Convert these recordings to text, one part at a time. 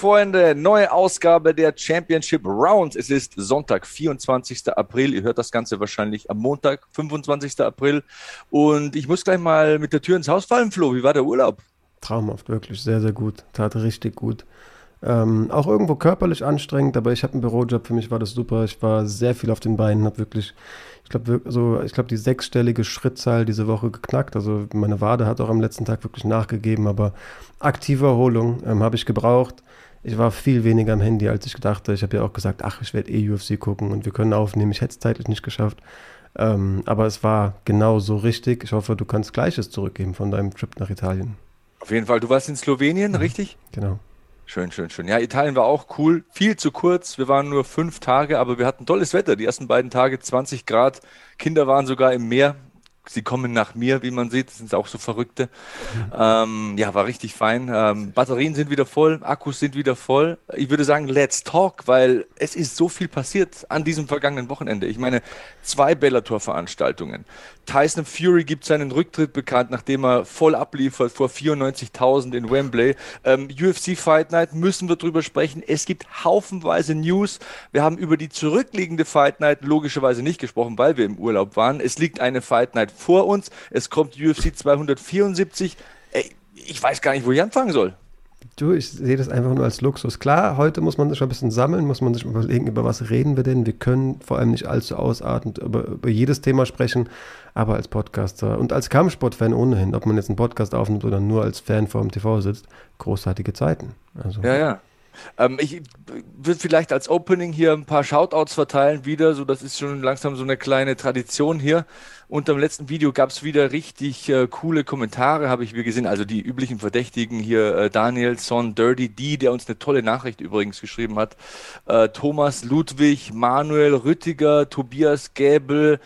Freunde, neue Ausgabe der Championship Rounds. Es ist Sonntag, 24. April. Ihr hört das Ganze wahrscheinlich am Montag, 25. April. Und ich muss gleich mal mit der Tür ins Haus fallen, Flo. Wie war der Urlaub? Traumhaft, wirklich. Sehr, sehr gut. Tat richtig gut. Ähm, auch irgendwo körperlich anstrengend, aber ich habe einen Bürojob. Für mich war das super. Ich war sehr viel auf den Beinen, habe wirklich ich glaube, so, ich die sechsstellige Schrittzahl diese Woche geknackt. Also meine Wade hat auch am letzten Tag wirklich nachgegeben, aber aktive Erholung ähm, habe ich gebraucht. Ich war viel weniger am Handy, als ich gedacht habe. Ich habe ja auch gesagt, ach, ich werde eh UFC gucken und wir können aufnehmen. Ich hätte es zeitlich nicht geschafft. Ähm, aber es war genau so richtig. Ich hoffe, du kannst Gleiches zurückgeben von deinem Trip nach Italien. Auf jeden Fall. Du warst in Slowenien, ja, richtig? Genau. Schön, schön, schön. Ja, Italien war auch cool. Viel zu kurz. Wir waren nur fünf Tage, aber wir hatten tolles Wetter. Die ersten beiden Tage 20 Grad. Kinder waren sogar im Meer sie kommen nach mir, wie man sieht. Das sind auch so Verrückte. Ähm, ja, war richtig fein. Ähm, Batterien sind wieder voll, Akkus sind wieder voll. Ich würde sagen, let's talk, weil es ist so viel passiert an diesem vergangenen Wochenende. Ich meine, zwei Bellator-Veranstaltungen. Tyson Fury gibt seinen Rücktritt bekannt, nachdem er voll abliefert vor 94.000 in Wembley. Ähm, UFC Fight Night müssen wir drüber sprechen. Es gibt haufenweise News. Wir haben über die zurückliegende Fight Night logischerweise nicht gesprochen, weil wir im Urlaub waren. Es liegt eine Fight Night vor uns. Es kommt UFC 274. Ey, ich weiß gar nicht, wo ich anfangen soll. Du, ich sehe das einfach nur als Luxus. Klar, heute muss man sich ein bisschen sammeln, muss man sich überlegen, über was reden wir denn. Wir können vor allem nicht allzu ausartend über, über jedes Thema sprechen, aber als Podcaster und als Kampfsportfan ohnehin, ob man jetzt einen Podcast aufnimmt oder nur als Fan vor dem TV sitzt, großartige Zeiten. Also. Ja, ja. Ähm, ich würde vielleicht als Opening hier ein paar Shoutouts verteilen wieder, so das ist schon langsam so eine kleine Tradition hier. Unter dem letzten Video gab es wieder richtig äh, coole Kommentare, habe ich wieder gesehen. Also die üblichen Verdächtigen hier, äh, Daniel Son Dirty D, der uns eine tolle Nachricht übrigens geschrieben hat. Äh, Thomas Ludwig, Manuel Rüttiger, Tobias Gäbel,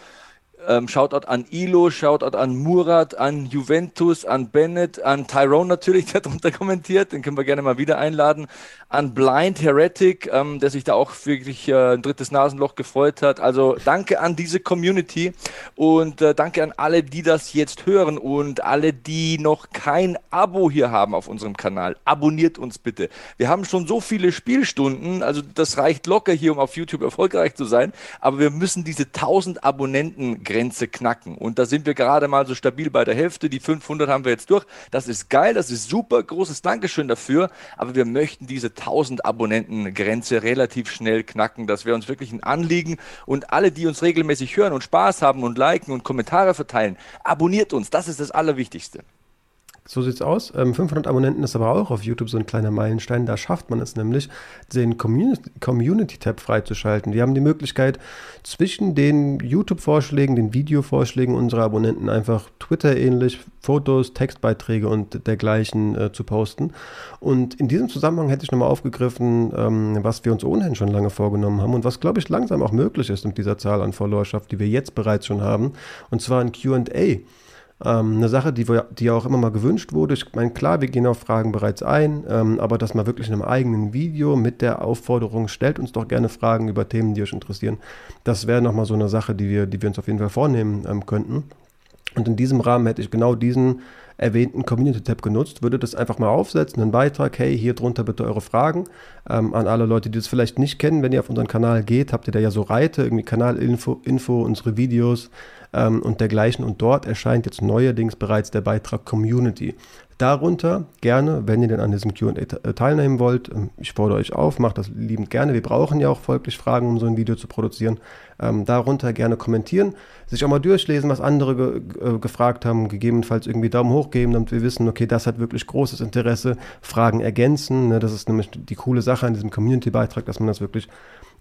ähm, Shoutout an Ilo, Shoutout an Murat, an Juventus, an Bennett, an Tyrone natürlich, der darunter kommentiert, den können wir gerne mal wieder einladen, an Blind Heretic, ähm, der sich da auch wirklich äh, ein drittes Nasenloch gefreut hat. Also danke an diese Community und äh, danke an alle, die das jetzt hören und alle, die noch kein Abo hier haben auf unserem Kanal. Abonniert uns bitte. Wir haben schon so viele Spielstunden, also das reicht locker hier, um auf YouTube erfolgreich zu sein, aber wir müssen diese 1000 Abonnenten Grenze knacken. Und da sind wir gerade mal so stabil bei der Hälfte. Die 500 haben wir jetzt durch. Das ist geil, das ist super. Großes Dankeschön dafür. Aber wir möchten diese 1000 Abonnenten-Grenze relativ schnell knacken. Das wäre uns wirklich ein Anliegen. Und alle, die uns regelmäßig hören und Spaß haben und liken und Kommentare verteilen, abonniert uns. Das ist das Allerwichtigste. So sieht's aus. 500 ähm, Abonnenten ist aber auch auf YouTube so ein kleiner Meilenstein. Da schafft man es nämlich, den Community-Tab freizuschalten. Wir haben die Möglichkeit, zwischen den YouTube-Vorschlägen, den Video-Vorschlägen unserer Abonnenten einfach Twitter-ähnlich Fotos, Textbeiträge und dergleichen äh, zu posten. Und in diesem Zusammenhang hätte ich nochmal aufgegriffen, ähm, was wir uns ohnehin schon lange vorgenommen haben und was, glaube ich, langsam auch möglich ist mit dieser Zahl an Followerschaft, die wir jetzt bereits schon haben. Und zwar ein QA. Ähm, eine Sache, die, die auch immer mal gewünscht wurde. Ich meine, klar, wir gehen auf Fragen bereits ein, ähm, aber dass man wirklich in einem eigenen Video mit der Aufforderung, stellt uns doch gerne Fragen über Themen, die euch interessieren. Das wäre nochmal so eine Sache, die wir, die wir uns auf jeden Fall vornehmen ähm, könnten. Und in diesem Rahmen hätte ich genau diesen erwähnten Community-Tab genutzt, würde das einfach mal aufsetzen, einen Beitrag, hey, hier drunter bitte eure Fragen ähm, an alle Leute, die das vielleicht nicht kennen. Wenn ihr auf unseren Kanal geht, habt ihr da ja so Reite, irgendwie Kanalinfo, Info, unsere Videos, ähm, und dergleichen. Und dort erscheint jetzt neuerdings bereits der Beitrag Community. Darunter gerne, wenn ihr denn an diesem QA äh, teilnehmen wollt, ähm, ich fordere euch auf, macht das liebend gerne. Wir brauchen ja auch folglich Fragen, um so ein Video zu produzieren. Ähm, darunter gerne kommentieren, sich auch mal durchlesen, was andere ge äh, gefragt haben, gegebenenfalls irgendwie Daumen hoch geben, damit wir wissen, okay, das hat wirklich großes Interesse. Fragen ergänzen, ne, das ist nämlich die coole Sache an diesem Community-Beitrag, dass man das wirklich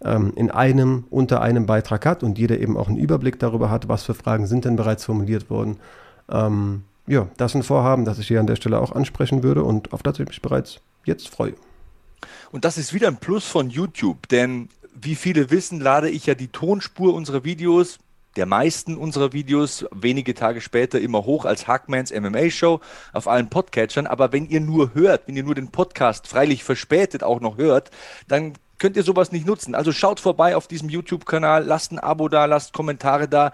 ähm, in einem, unter einem Beitrag hat und jeder eben auch einen Überblick darüber hat, was für Fragen sind denn bereits formuliert worden. Ähm, ja, das ist ein Vorhaben, das ich hier an der Stelle auch ansprechen würde und auf das ich mich bereits jetzt freue. Und das ist wieder ein Plus von YouTube, denn wie viele wissen, lade ich ja die Tonspur unserer Videos der meisten unserer Videos wenige Tage später immer hoch als Hackmans MMA Show auf allen Podcatchern. Aber wenn ihr nur hört, wenn ihr nur den Podcast freilich verspätet auch noch hört, dann könnt ihr sowas nicht nutzen. Also schaut vorbei auf diesem YouTube-Kanal, lasst ein Abo da, lasst Kommentare da.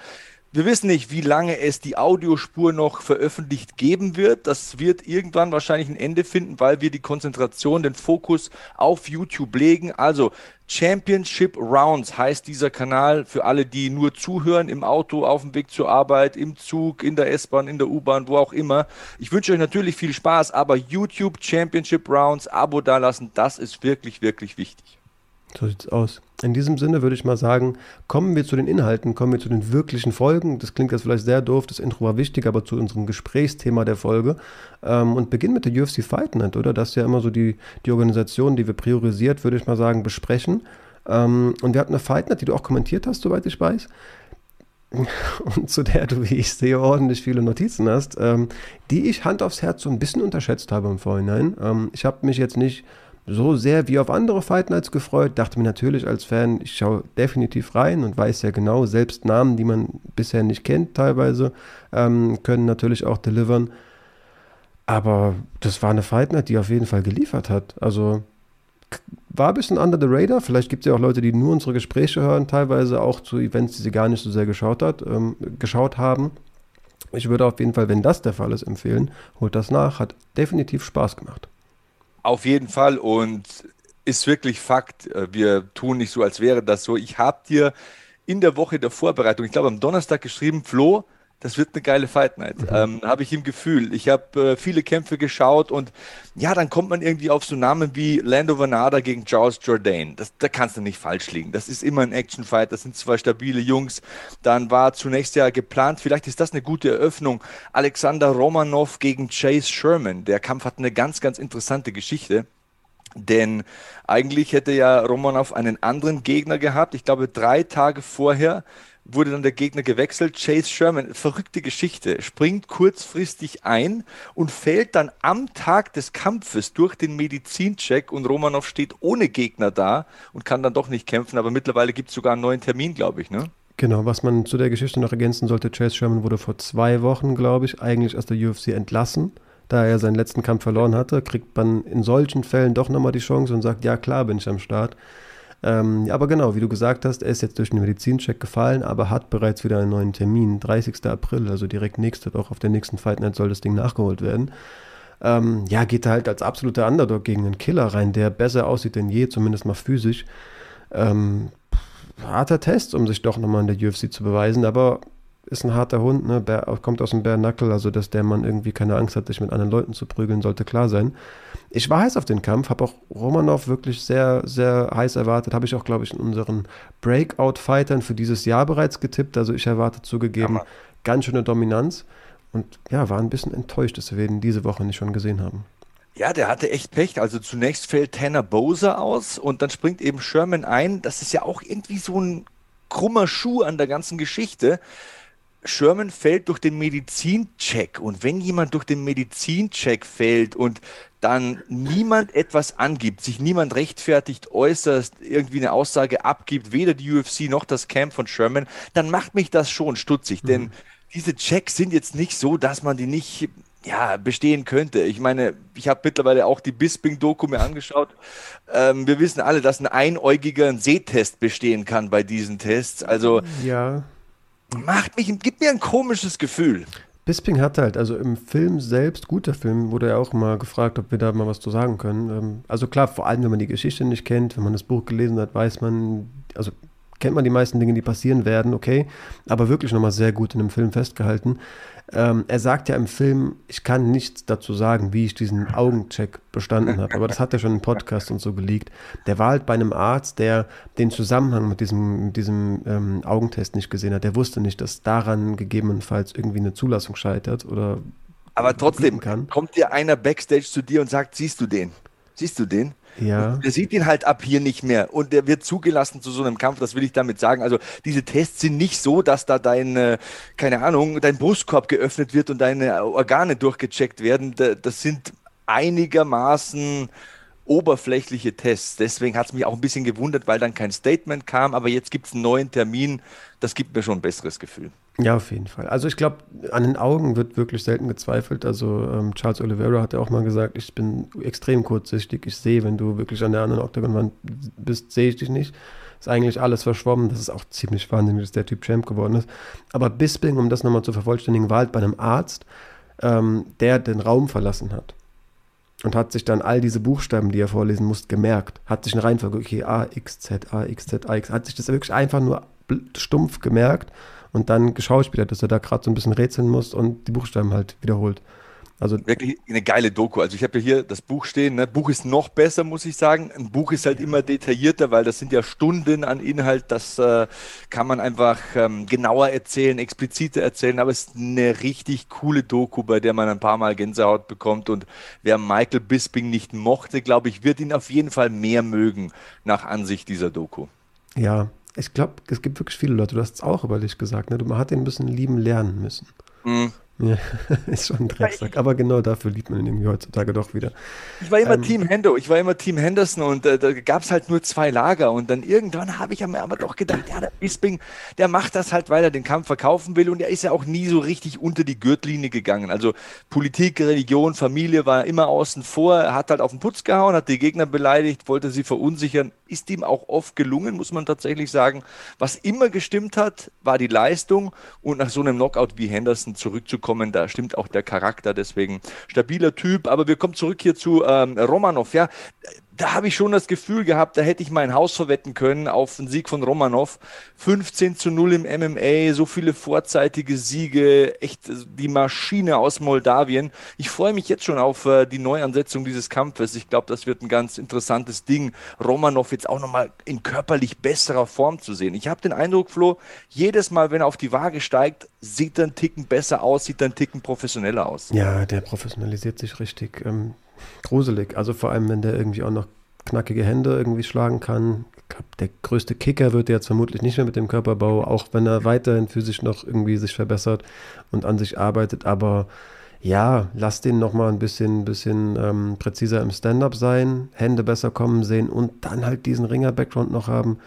Wir wissen nicht, wie lange es die Audiospur noch veröffentlicht geben wird. Das wird irgendwann wahrscheinlich ein Ende finden, weil wir die Konzentration, den Fokus auf YouTube legen. Also Championship Rounds heißt dieser Kanal für alle, die nur zuhören im Auto, auf dem Weg zur Arbeit, im Zug, in der S-Bahn, in der U-Bahn, wo auch immer. Ich wünsche euch natürlich viel Spaß, aber YouTube Championship Rounds, Abo dalassen, das ist wirklich, wirklich wichtig. So sieht's aus. In diesem Sinne würde ich mal sagen, kommen wir zu den Inhalten, kommen wir zu den wirklichen Folgen. Das klingt jetzt vielleicht sehr doof, das Intro war wichtig, aber zu unserem Gesprächsthema der Folge. Ähm, und beginnen mit der UFC Fight Night, oder? Das ist ja immer so die, die Organisation, die wir priorisiert, würde ich mal sagen, besprechen. Ähm, und wir hatten eine Fight Night, die du auch kommentiert hast, soweit ich weiß. Und zu der du, wie ich sehe, ordentlich viele Notizen hast, ähm, die ich Hand aufs Herz so ein bisschen unterschätzt habe im Vorhinein. Ähm, ich habe mich jetzt nicht so sehr wie auf andere Fight Nights gefreut. Dachte mir natürlich als Fan, ich schaue definitiv rein und weiß ja genau, selbst Namen, die man bisher nicht kennt, teilweise, ähm, können natürlich auch delivern. Aber das war eine Fight Night, die auf jeden Fall geliefert hat. Also war ein bisschen under the radar. Vielleicht gibt es ja auch Leute, die nur unsere Gespräche hören, teilweise auch zu Events, die sie gar nicht so sehr geschaut, hat, ähm, geschaut haben. Ich würde auf jeden Fall, wenn das der Fall ist, empfehlen, holt das nach. Hat definitiv Spaß gemacht. Auf jeden Fall und ist wirklich Fakt. Äh, wir tun nicht so, als wäre das so. Ich habe dir in der Woche der Vorbereitung, ich glaube am Donnerstag geschrieben, Flo, das wird eine geile Fight Night. Mhm. Ähm, habe ich im Gefühl. Ich habe äh, viele Kämpfe geschaut und ja, dann kommt man irgendwie auf so Namen wie Lando Vanada gegen Charles Jourdain. Das, da kannst du nicht falsch liegen. Das ist immer ein Action-Fight. Das sind zwei stabile Jungs. Dann war zunächst ja geplant, vielleicht ist das eine gute Eröffnung. Alexander Romanov gegen Chase Sherman. Der Kampf hat eine ganz, ganz interessante Geschichte. Denn eigentlich hätte ja Romanov einen anderen Gegner gehabt. Ich glaube, drei Tage vorher wurde dann der Gegner gewechselt. Chase Sherman, verrückte Geschichte, springt kurzfristig ein und fällt dann am Tag des Kampfes durch den Medizincheck und Romanov steht ohne Gegner da und kann dann doch nicht kämpfen. Aber mittlerweile gibt es sogar einen neuen Termin, glaube ich, ne? Genau, was man zu der Geschichte noch ergänzen sollte, Chase Sherman wurde vor zwei Wochen, glaube ich, eigentlich aus der UFC entlassen. Da er seinen letzten Kampf verloren hatte, kriegt man in solchen Fällen doch nochmal die Chance und sagt, ja klar, bin ich am Start. Ähm, ja, aber genau, wie du gesagt hast, er ist jetzt durch den Medizincheck gefallen, aber hat bereits wieder einen neuen Termin. 30. April, also direkt nächste Woche auf der nächsten Fight Night soll das Ding nachgeholt werden. Ähm, ja, geht er halt als absoluter Underdog gegen einen Killer rein, der besser aussieht denn je, zumindest mal physisch. Ähm, harter Test, um sich doch nochmal in der UFC zu beweisen, aber ist ein harter Hund, ne? Bär, kommt aus dem Bare Knuckle, also dass der Mann irgendwie keine Angst hat, sich mit anderen Leuten zu prügeln, sollte klar sein. Ich war heiß auf den Kampf, habe auch Romanov wirklich sehr, sehr heiß erwartet. Habe ich auch, glaube ich, in unseren Breakout-Fightern für dieses Jahr bereits getippt. Also ich erwarte zugegeben ja, ganz schöne Dominanz. Und ja, war ein bisschen enttäuscht, dass wir ihn diese Woche nicht schon gesehen haben. Ja, der hatte echt Pech. Also zunächst fällt Tanner Bowser aus und dann springt eben Sherman ein. Das ist ja auch irgendwie so ein krummer Schuh an der ganzen Geschichte. Sherman fällt durch den Medizincheck und wenn jemand durch den Medizincheck fällt und dann niemand etwas angibt, sich niemand rechtfertigt, äußerst irgendwie eine Aussage abgibt, weder die UFC noch das Camp von Sherman, dann macht mich das schon stutzig, mhm. denn diese Checks sind jetzt nicht so, dass man die nicht ja, bestehen könnte. Ich meine, ich habe mittlerweile auch die Bisping-Doku mir angeschaut. Ähm, wir wissen alle, dass ein einäugiger Sehtest bestehen kann bei diesen Tests. Also ja macht mich, gibt mir ein komisches Gefühl. Bisping hat halt, also im Film selbst, guter Film, wurde ja auch mal gefragt, ob wir da mal was zu sagen können. Ähm, also klar, vor allem, wenn man die Geschichte nicht kennt, wenn man das Buch gelesen hat, weiß man, also kennt man die meisten Dinge, die passieren werden, okay, aber wirklich nochmal sehr gut in dem Film festgehalten. Ähm, er sagt ja im Film, ich kann nichts dazu sagen, wie ich diesen Augencheck bestanden habe, aber das hat er schon im Podcast und so geleakt. Der war halt bei einem Arzt, der den Zusammenhang mit diesem, mit diesem ähm, Augentest nicht gesehen hat. Der wusste nicht, dass daran gegebenenfalls irgendwie eine Zulassung scheitert oder. Aber trotzdem, kommt dir einer backstage zu dir und sagt, siehst du den? Siehst du den? Ja. Und der sieht ihn halt ab hier nicht mehr und der wird zugelassen zu so einem Kampf, das will ich damit sagen. Also diese Tests sind nicht so, dass da dein, äh, keine Ahnung, dein Brustkorb geöffnet wird und deine Organe durchgecheckt werden. Das sind einigermaßen oberflächliche Tests. Deswegen hat es mich auch ein bisschen gewundert, weil dann kein Statement kam, aber jetzt gibt es einen neuen Termin. Das gibt mir schon ein besseres Gefühl. Ja, auf jeden Fall. Also ich glaube, an den Augen wird wirklich selten gezweifelt. Also ähm, Charles Oliveira hat ja auch mal gesagt, ich bin extrem kurzsichtig. Ich sehe, wenn du wirklich an der anderen Octagon-Wand bist, sehe ich dich nicht. Ist eigentlich alles verschwommen. Das ist auch ziemlich wahnsinnig, dass der Typ Champ geworden ist. Aber Bisping, um das nochmal zu vervollständigen, war halt bei einem Arzt, ähm, der den Raum verlassen hat. Und hat sich dann all diese Buchstaben, die er vorlesen musste, gemerkt. Hat sich in Reihenfolge, okay, A, X, Z, A, X, Z, A, X, hat sich das wirklich einfach nur stumpf gemerkt und dann geschauspielert, dass er da gerade so ein bisschen rätseln muss und die Buchstaben halt wiederholt. Also wirklich eine geile Doku. Also ich habe ja hier das Buch stehen. Ne? Buch ist noch besser, muss ich sagen. Ein Buch ist halt immer detaillierter, weil das sind ja Stunden an Inhalt. Das äh, kann man einfach ähm, genauer erzählen, expliziter erzählen. Aber es ist eine richtig coole Doku, bei der man ein paar Mal Gänsehaut bekommt. Und wer Michael Bisping nicht mochte, glaube ich, wird ihn auf jeden Fall mehr mögen nach Ansicht dieser Doku. Ja, ich glaube, es gibt wirklich viele Leute, du hast es auch über dich gesagt, ne? man hat ihn ein bisschen lieben lernen müssen. Mhm. Ja, ist schon ein Drecksack. Aber genau dafür liebt man ihn irgendwie heutzutage doch wieder. Ich war immer ähm, Team Hendo, ich war immer Team Henderson und äh, da gab es halt nur zwei Lager. Und dann irgendwann habe ich mir aber doch gedacht, ja, der Bisping, der macht das halt, weil er den Kampf verkaufen will. Und er ist ja auch nie so richtig unter die Gürtellinie gegangen. Also Politik, Religion, Familie war immer außen vor. Er hat halt auf den Putz gehauen, hat die Gegner beleidigt, wollte sie verunsichern. Ist ihm auch oft gelungen, muss man tatsächlich sagen. Was immer gestimmt hat, war die Leistung. Und nach so einem Knockout wie Henderson zurückzukommen, kommen. Da stimmt auch der Charakter, deswegen stabiler Typ. Aber wir kommen zurück hier zu ähm, Romanov. Ja, da habe ich schon das Gefühl gehabt, da hätte ich mein Haus verwetten können auf den Sieg von Romanov. 15 zu 0 im MMA, so viele vorzeitige Siege, echt die Maschine aus Moldawien. Ich freue mich jetzt schon auf äh, die Neuansetzung dieses Kampfes. Ich glaube, das wird ein ganz interessantes Ding, Romanov jetzt auch nochmal in körperlich besserer Form zu sehen. Ich habe den Eindruck, Flo, jedes Mal, wenn er auf die Waage steigt, sieht er einen Ticken besser aus, sieht er einen Ticken professioneller aus. Ja, der professionalisiert sich richtig. Ähm gruselig. Also vor allem, wenn der irgendwie auch noch knackige Hände irgendwie schlagen kann. Der größte Kicker wird jetzt vermutlich nicht mehr mit dem Körperbau, auch wenn er weiterhin physisch noch irgendwie sich verbessert und an sich arbeitet. Aber ja, lass den nochmal ein bisschen, bisschen ähm, präziser im Stand-up sein, Hände besser kommen sehen und dann halt diesen Ringer-Background noch haben.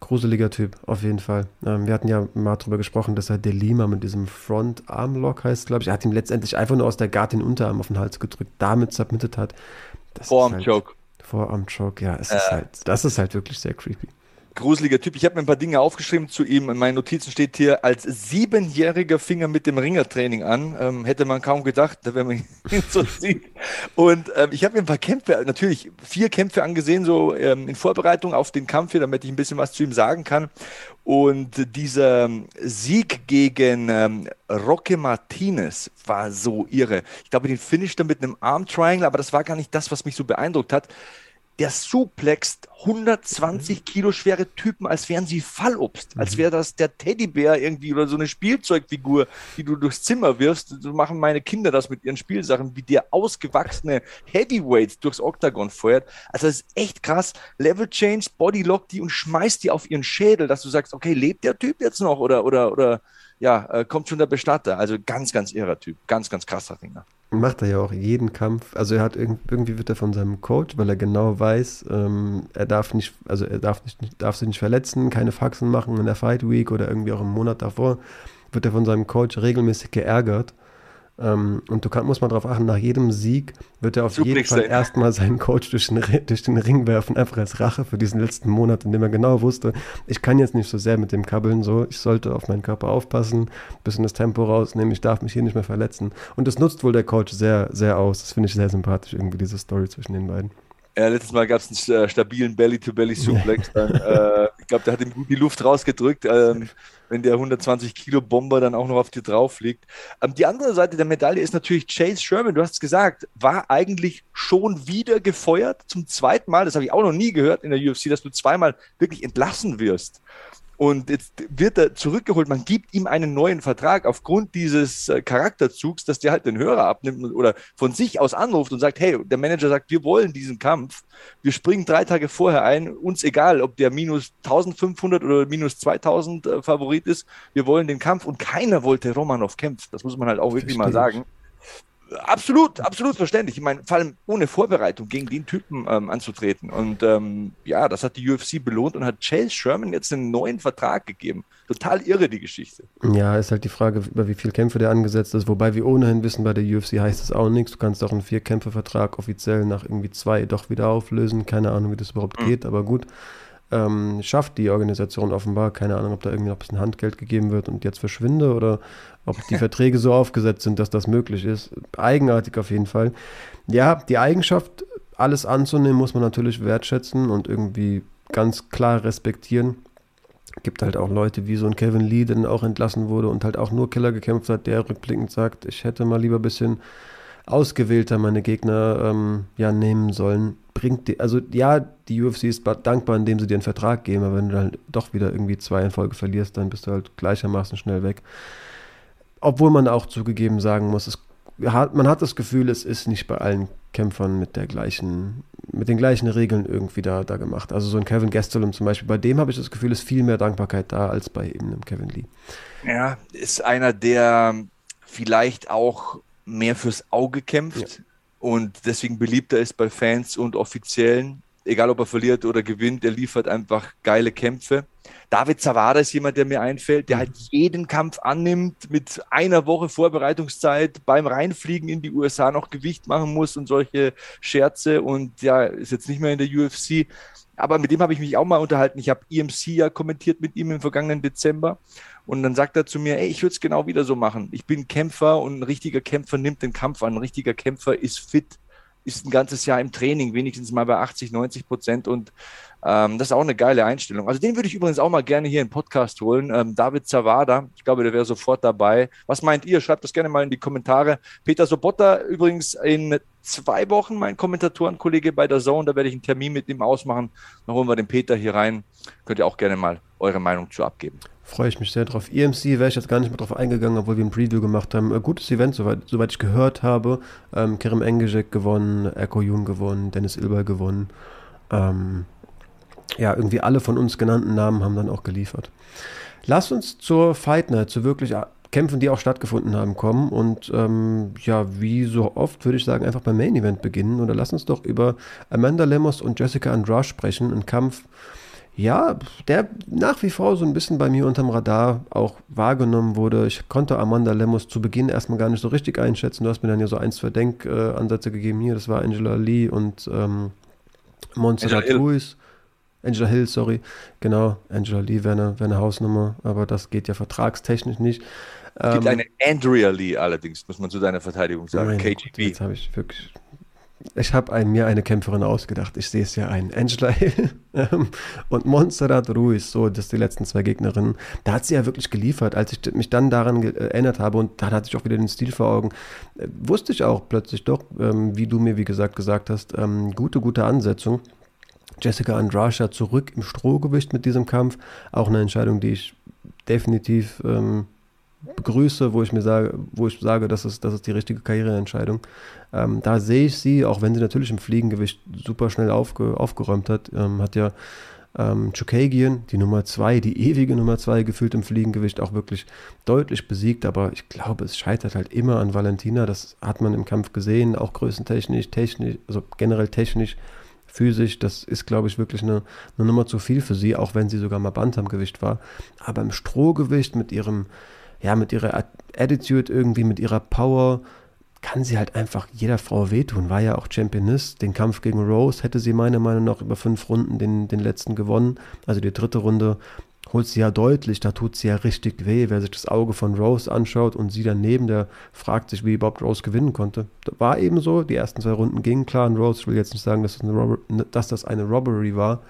Gruseliger Typ, auf jeden Fall. Ähm, wir hatten ja mal drüber gesprochen, dass er Delima mit diesem Front-Arm-Lock heißt, glaube ich. Er hat ihm letztendlich einfach nur aus der Guard den Unterarm auf den Hals gedrückt, damit submitted hat. Vorarm-Choke. Halt, Vorarm-Choke, ja. Es äh. ist halt, das ist halt wirklich sehr creepy gruseliger Typ. Ich habe mir ein paar Dinge aufgeschrieben zu ihm. In meinen Notizen steht hier, als siebenjähriger Finger mit dem Ringertraining an. Ähm, hätte man kaum gedacht, wenn man ihn so sieht. Und ähm, ich habe mir ein paar Kämpfe, natürlich vier Kämpfe angesehen, so ähm, in Vorbereitung auf den Kampf hier, damit ich ein bisschen was zu ihm sagen kann. Und dieser Sieg gegen ähm, Roque Martinez war so irre. Ich glaube, den finisht er mit einem Arm Triangle, aber das war gar nicht das, was mich so beeindruckt hat der suplext 120 Kilo schwere Typen, als wären sie Fallobst, mhm. als wäre das der Teddybär irgendwie oder so eine Spielzeugfigur, die du durchs Zimmer wirfst. So machen meine Kinder das mit ihren Spielsachen, wie der ausgewachsene Heavyweight durchs Oktagon feuert. Also das ist echt krass. Level Change, Bodylock die und schmeißt die auf ihren Schädel, dass du sagst, okay, lebt der Typ jetzt noch oder, oder, oder ja, äh, kommt schon der Bestatter. Also ganz, ganz irrer Typ. Ganz, ganz krasser Ringer. Macht er ja auch jeden Kampf. Also er hat irgendwie wird er von seinem Coach, weil er genau weiß, ähm, er darf nicht, also er darf nicht, darf sich nicht verletzen, keine Faxen machen in der Fight Week oder irgendwie auch im Monat davor, wird er von seinem Coach regelmäßig geärgert ähm, und du kann, musst mal darauf achten, nach jedem Sieg wird er auf Suplex jeden Fall sein. erstmal seinen Coach durch den, durch den Ring werfen, einfach als Rache für diesen letzten Monat, in dem er genau wusste, ich kann jetzt nicht so sehr mit dem Kabbeln, so, ich sollte auf meinen Körper aufpassen, bisschen das Tempo rausnehmen, ich darf mich hier nicht mehr verletzen. Und das nutzt wohl der Coach sehr, sehr aus. Das finde ich sehr sympathisch, irgendwie diese Story zwischen den beiden. Ja, letztes Mal gab es einen äh, stabilen Belly-to-Belly-Suplex. äh, ich glaube, der hat ihm gut die Luft rausgedrückt, ähm, wenn der 120 Kilo Bomber dann auch noch auf dir drauf liegt. Ähm, die andere Seite der Medaille ist natürlich Chase Sherman. Du hast es gesagt, war eigentlich schon wieder gefeuert zum zweiten Mal. Das habe ich auch noch nie gehört in der UFC, dass du zweimal wirklich entlassen wirst. Und jetzt wird er zurückgeholt, man gibt ihm einen neuen Vertrag aufgrund dieses äh, Charakterzugs, dass der halt den Hörer abnimmt oder von sich aus anruft und sagt, hey, der Manager sagt, wir wollen diesen Kampf, wir springen drei Tage vorher ein, uns egal, ob der minus 1500 oder minus 2000 äh, Favorit ist, wir wollen den Kampf. Und keiner wollte Romanov kämpfen, das muss man halt auch wirklich Verstehe mal sagen Absolut, absolut verständlich. Ich meine, vor allem ohne Vorbereitung gegen den Typen ähm, anzutreten. Und ähm, ja, das hat die UFC belohnt und hat Chase Sherman jetzt einen neuen Vertrag gegeben. Total irre, die Geschichte. Ja, ist halt die Frage, über wie viele Kämpfe der angesetzt ist. Wobei wir ohnehin wissen, bei der UFC heißt es auch nichts. Du kannst auch einen Vier-Kämpfe-Vertrag offiziell nach irgendwie zwei doch wieder auflösen. Keine Ahnung, wie das überhaupt mhm. geht, aber gut. Ähm, schafft die Organisation offenbar. Keine Ahnung, ob da irgendwie noch ein bisschen Handgeld gegeben wird und jetzt verschwinde oder ob die Verträge so aufgesetzt sind, dass das möglich ist. Eigenartig auf jeden Fall. Ja, die Eigenschaft, alles anzunehmen, muss man natürlich wertschätzen und irgendwie ganz klar respektieren. Gibt halt auch Leute wie so ein Kevin Lee, der dann auch entlassen wurde und halt auch nur Killer gekämpft hat, der rückblickend sagt, ich hätte mal lieber ein bisschen ausgewählter meine Gegner ähm, ja nehmen sollen. Bringt die, also ja, die UFC ist dankbar, indem sie dir einen Vertrag geben, aber wenn du dann doch wieder irgendwie zwei in Folge verlierst, dann bist du halt gleichermaßen schnell weg. Obwohl man auch zugegeben sagen muss, es, man hat das Gefühl, es ist nicht bei allen Kämpfern mit der gleichen, mit den gleichen Regeln irgendwie da, da gemacht. Also so ein Kevin Gastelum zum Beispiel, bei dem habe ich das Gefühl, ist viel mehr Dankbarkeit da als bei eben einem Kevin Lee. Ja, ist einer, der vielleicht auch mehr fürs Auge kämpft ja. und deswegen beliebter ist bei Fans und Offiziellen. Egal, ob er verliert oder gewinnt, er liefert einfach geile Kämpfe. David Zavada ist jemand, der mir einfällt, der mhm. halt jeden Kampf annimmt, mit einer Woche Vorbereitungszeit beim Reinfliegen in die USA noch Gewicht machen muss und solche Scherze und ja, ist jetzt nicht mehr in der UFC. Aber mit dem habe ich mich auch mal unterhalten. Ich habe EMC ja kommentiert mit ihm im vergangenen Dezember. Und dann sagt er zu mir, ey, ich würde es genau wieder so machen. Ich bin Kämpfer und ein richtiger Kämpfer nimmt den Kampf an. Ein richtiger Kämpfer ist fit, ist ein ganzes Jahr im Training, wenigstens mal bei 80, 90 Prozent. Und ähm, das ist auch eine geile Einstellung. Also den würde ich übrigens auch mal gerne hier im Podcast holen. Ähm, David Zawada, ich glaube, der wäre sofort dabei. Was meint ihr? Schreibt das gerne mal in die Kommentare. Peter Sobotta übrigens in zwei Wochen mein Kommentatorenkollege bei der Zone. Da werde ich einen Termin mit ihm ausmachen. Dann holen wir den Peter hier rein. Könnt ihr auch gerne mal eure Meinung zu abgeben. Freue ich mich sehr drauf. EMC wäre ich jetzt gar nicht mehr drauf eingegangen, obwohl wir ein Preview gemacht haben. Ein gutes Event, soweit, soweit ich gehört habe. Ähm, Kerem Engejek gewonnen, Eko Jun gewonnen, Dennis Ilber gewonnen. Ähm, ja, irgendwie alle von uns genannten Namen haben dann auch geliefert. Lass uns zur Fight Night, zu wirklich Kämpfen, die auch stattgefunden haben, kommen. Und ähm, ja, wie so oft würde ich sagen, einfach beim Main Event beginnen. Oder lass uns doch über Amanda Lemos und Jessica Andrade sprechen. Ein Kampf, ja, der nach wie vor so ein bisschen bei mir unterm Radar auch wahrgenommen wurde. Ich konnte Amanda Lemos zu Beginn erstmal gar nicht so richtig einschätzen. Du hast mir dann ja so ein, zwei Denkansätze gegeben. Hier, das war Angela Lee und ähm, Montserrat Ruiz. Angela Hill, sorry. Genau, Angela Lee wäre eine, wär eine Hausnummer, aber das geht ja vertragstechnisch nicht. Es gibt ähm, eine Andrea Lee allerdings, muss man zu deiner Verteidigung sagen. KGB. Jetzt habe ich wirklich. Ich habe mir eine Kämpferin ausgedacht. Ich sehe es ja ein. Angela Hill und Montserrat Ruiz, so, das die letzten zwei Gegnerinnen. Da hat sie ja wirklich geliefert. Als ich mich dann daran erinnert habe und da hatte ich auch wieder den Stil vor Augen, äh, wusste ich auch plötzlich doch, ähm, wie du mir, wie gesagt, gesagt hast, ähm, gute, gute Ansetzung. Jessica Andrasha zurück im Strohgewicht mit diesem Kampf. Auch eine Entscheidung, die ich definitiv ähm, begrüße, wo ich mir sage, wo ich sage, das ist, das ist die richtige Karriereentscheidung. Ähm, da sehe ich sie, auch wenn sie natürlich im Fliegengewicht super schnell aufge, aufgeräumt hat, ähm, hat ja ähm, Chukagian, die Nummer 2, die ewige Nummer 2, gefühlt im Fliegengewicht auch wirklich deutlich besiegt, aber ich glaube, es scheitert halt immer an Valentina, das hat man im Kampf gesehen, auch größentechnisch, technisch, also generell technisch physisch, das ist, glaube ich, wirklich eine, eine Nummer zu viel für sie, auch wenn sie sogar mal Bantamgewicht war. Aber im Strohgewicht mit ihrem, ja, mit ihrer Attitude irgendwie, mit ihrer Power, kann sie halt einfach jeder Frau wehtun. War ja auch Championess. Den Kampf gegen Rose hätte sie meiner Meinung nach über fünf Runden den, den letzten gewonnen. Also die dritte Runde holt sie ja deutlich, da tut sie ja richtig weh. Wer sich das Auge von Rose anschaut und sie daneben, der fragt sich, wie überhaupt Rose gewinnen konnte. War eben so, die ersten zwei Runden gingen klar und Rose, ich will jetzt nicht sagen, dass das, eine dass das eine Robbery war,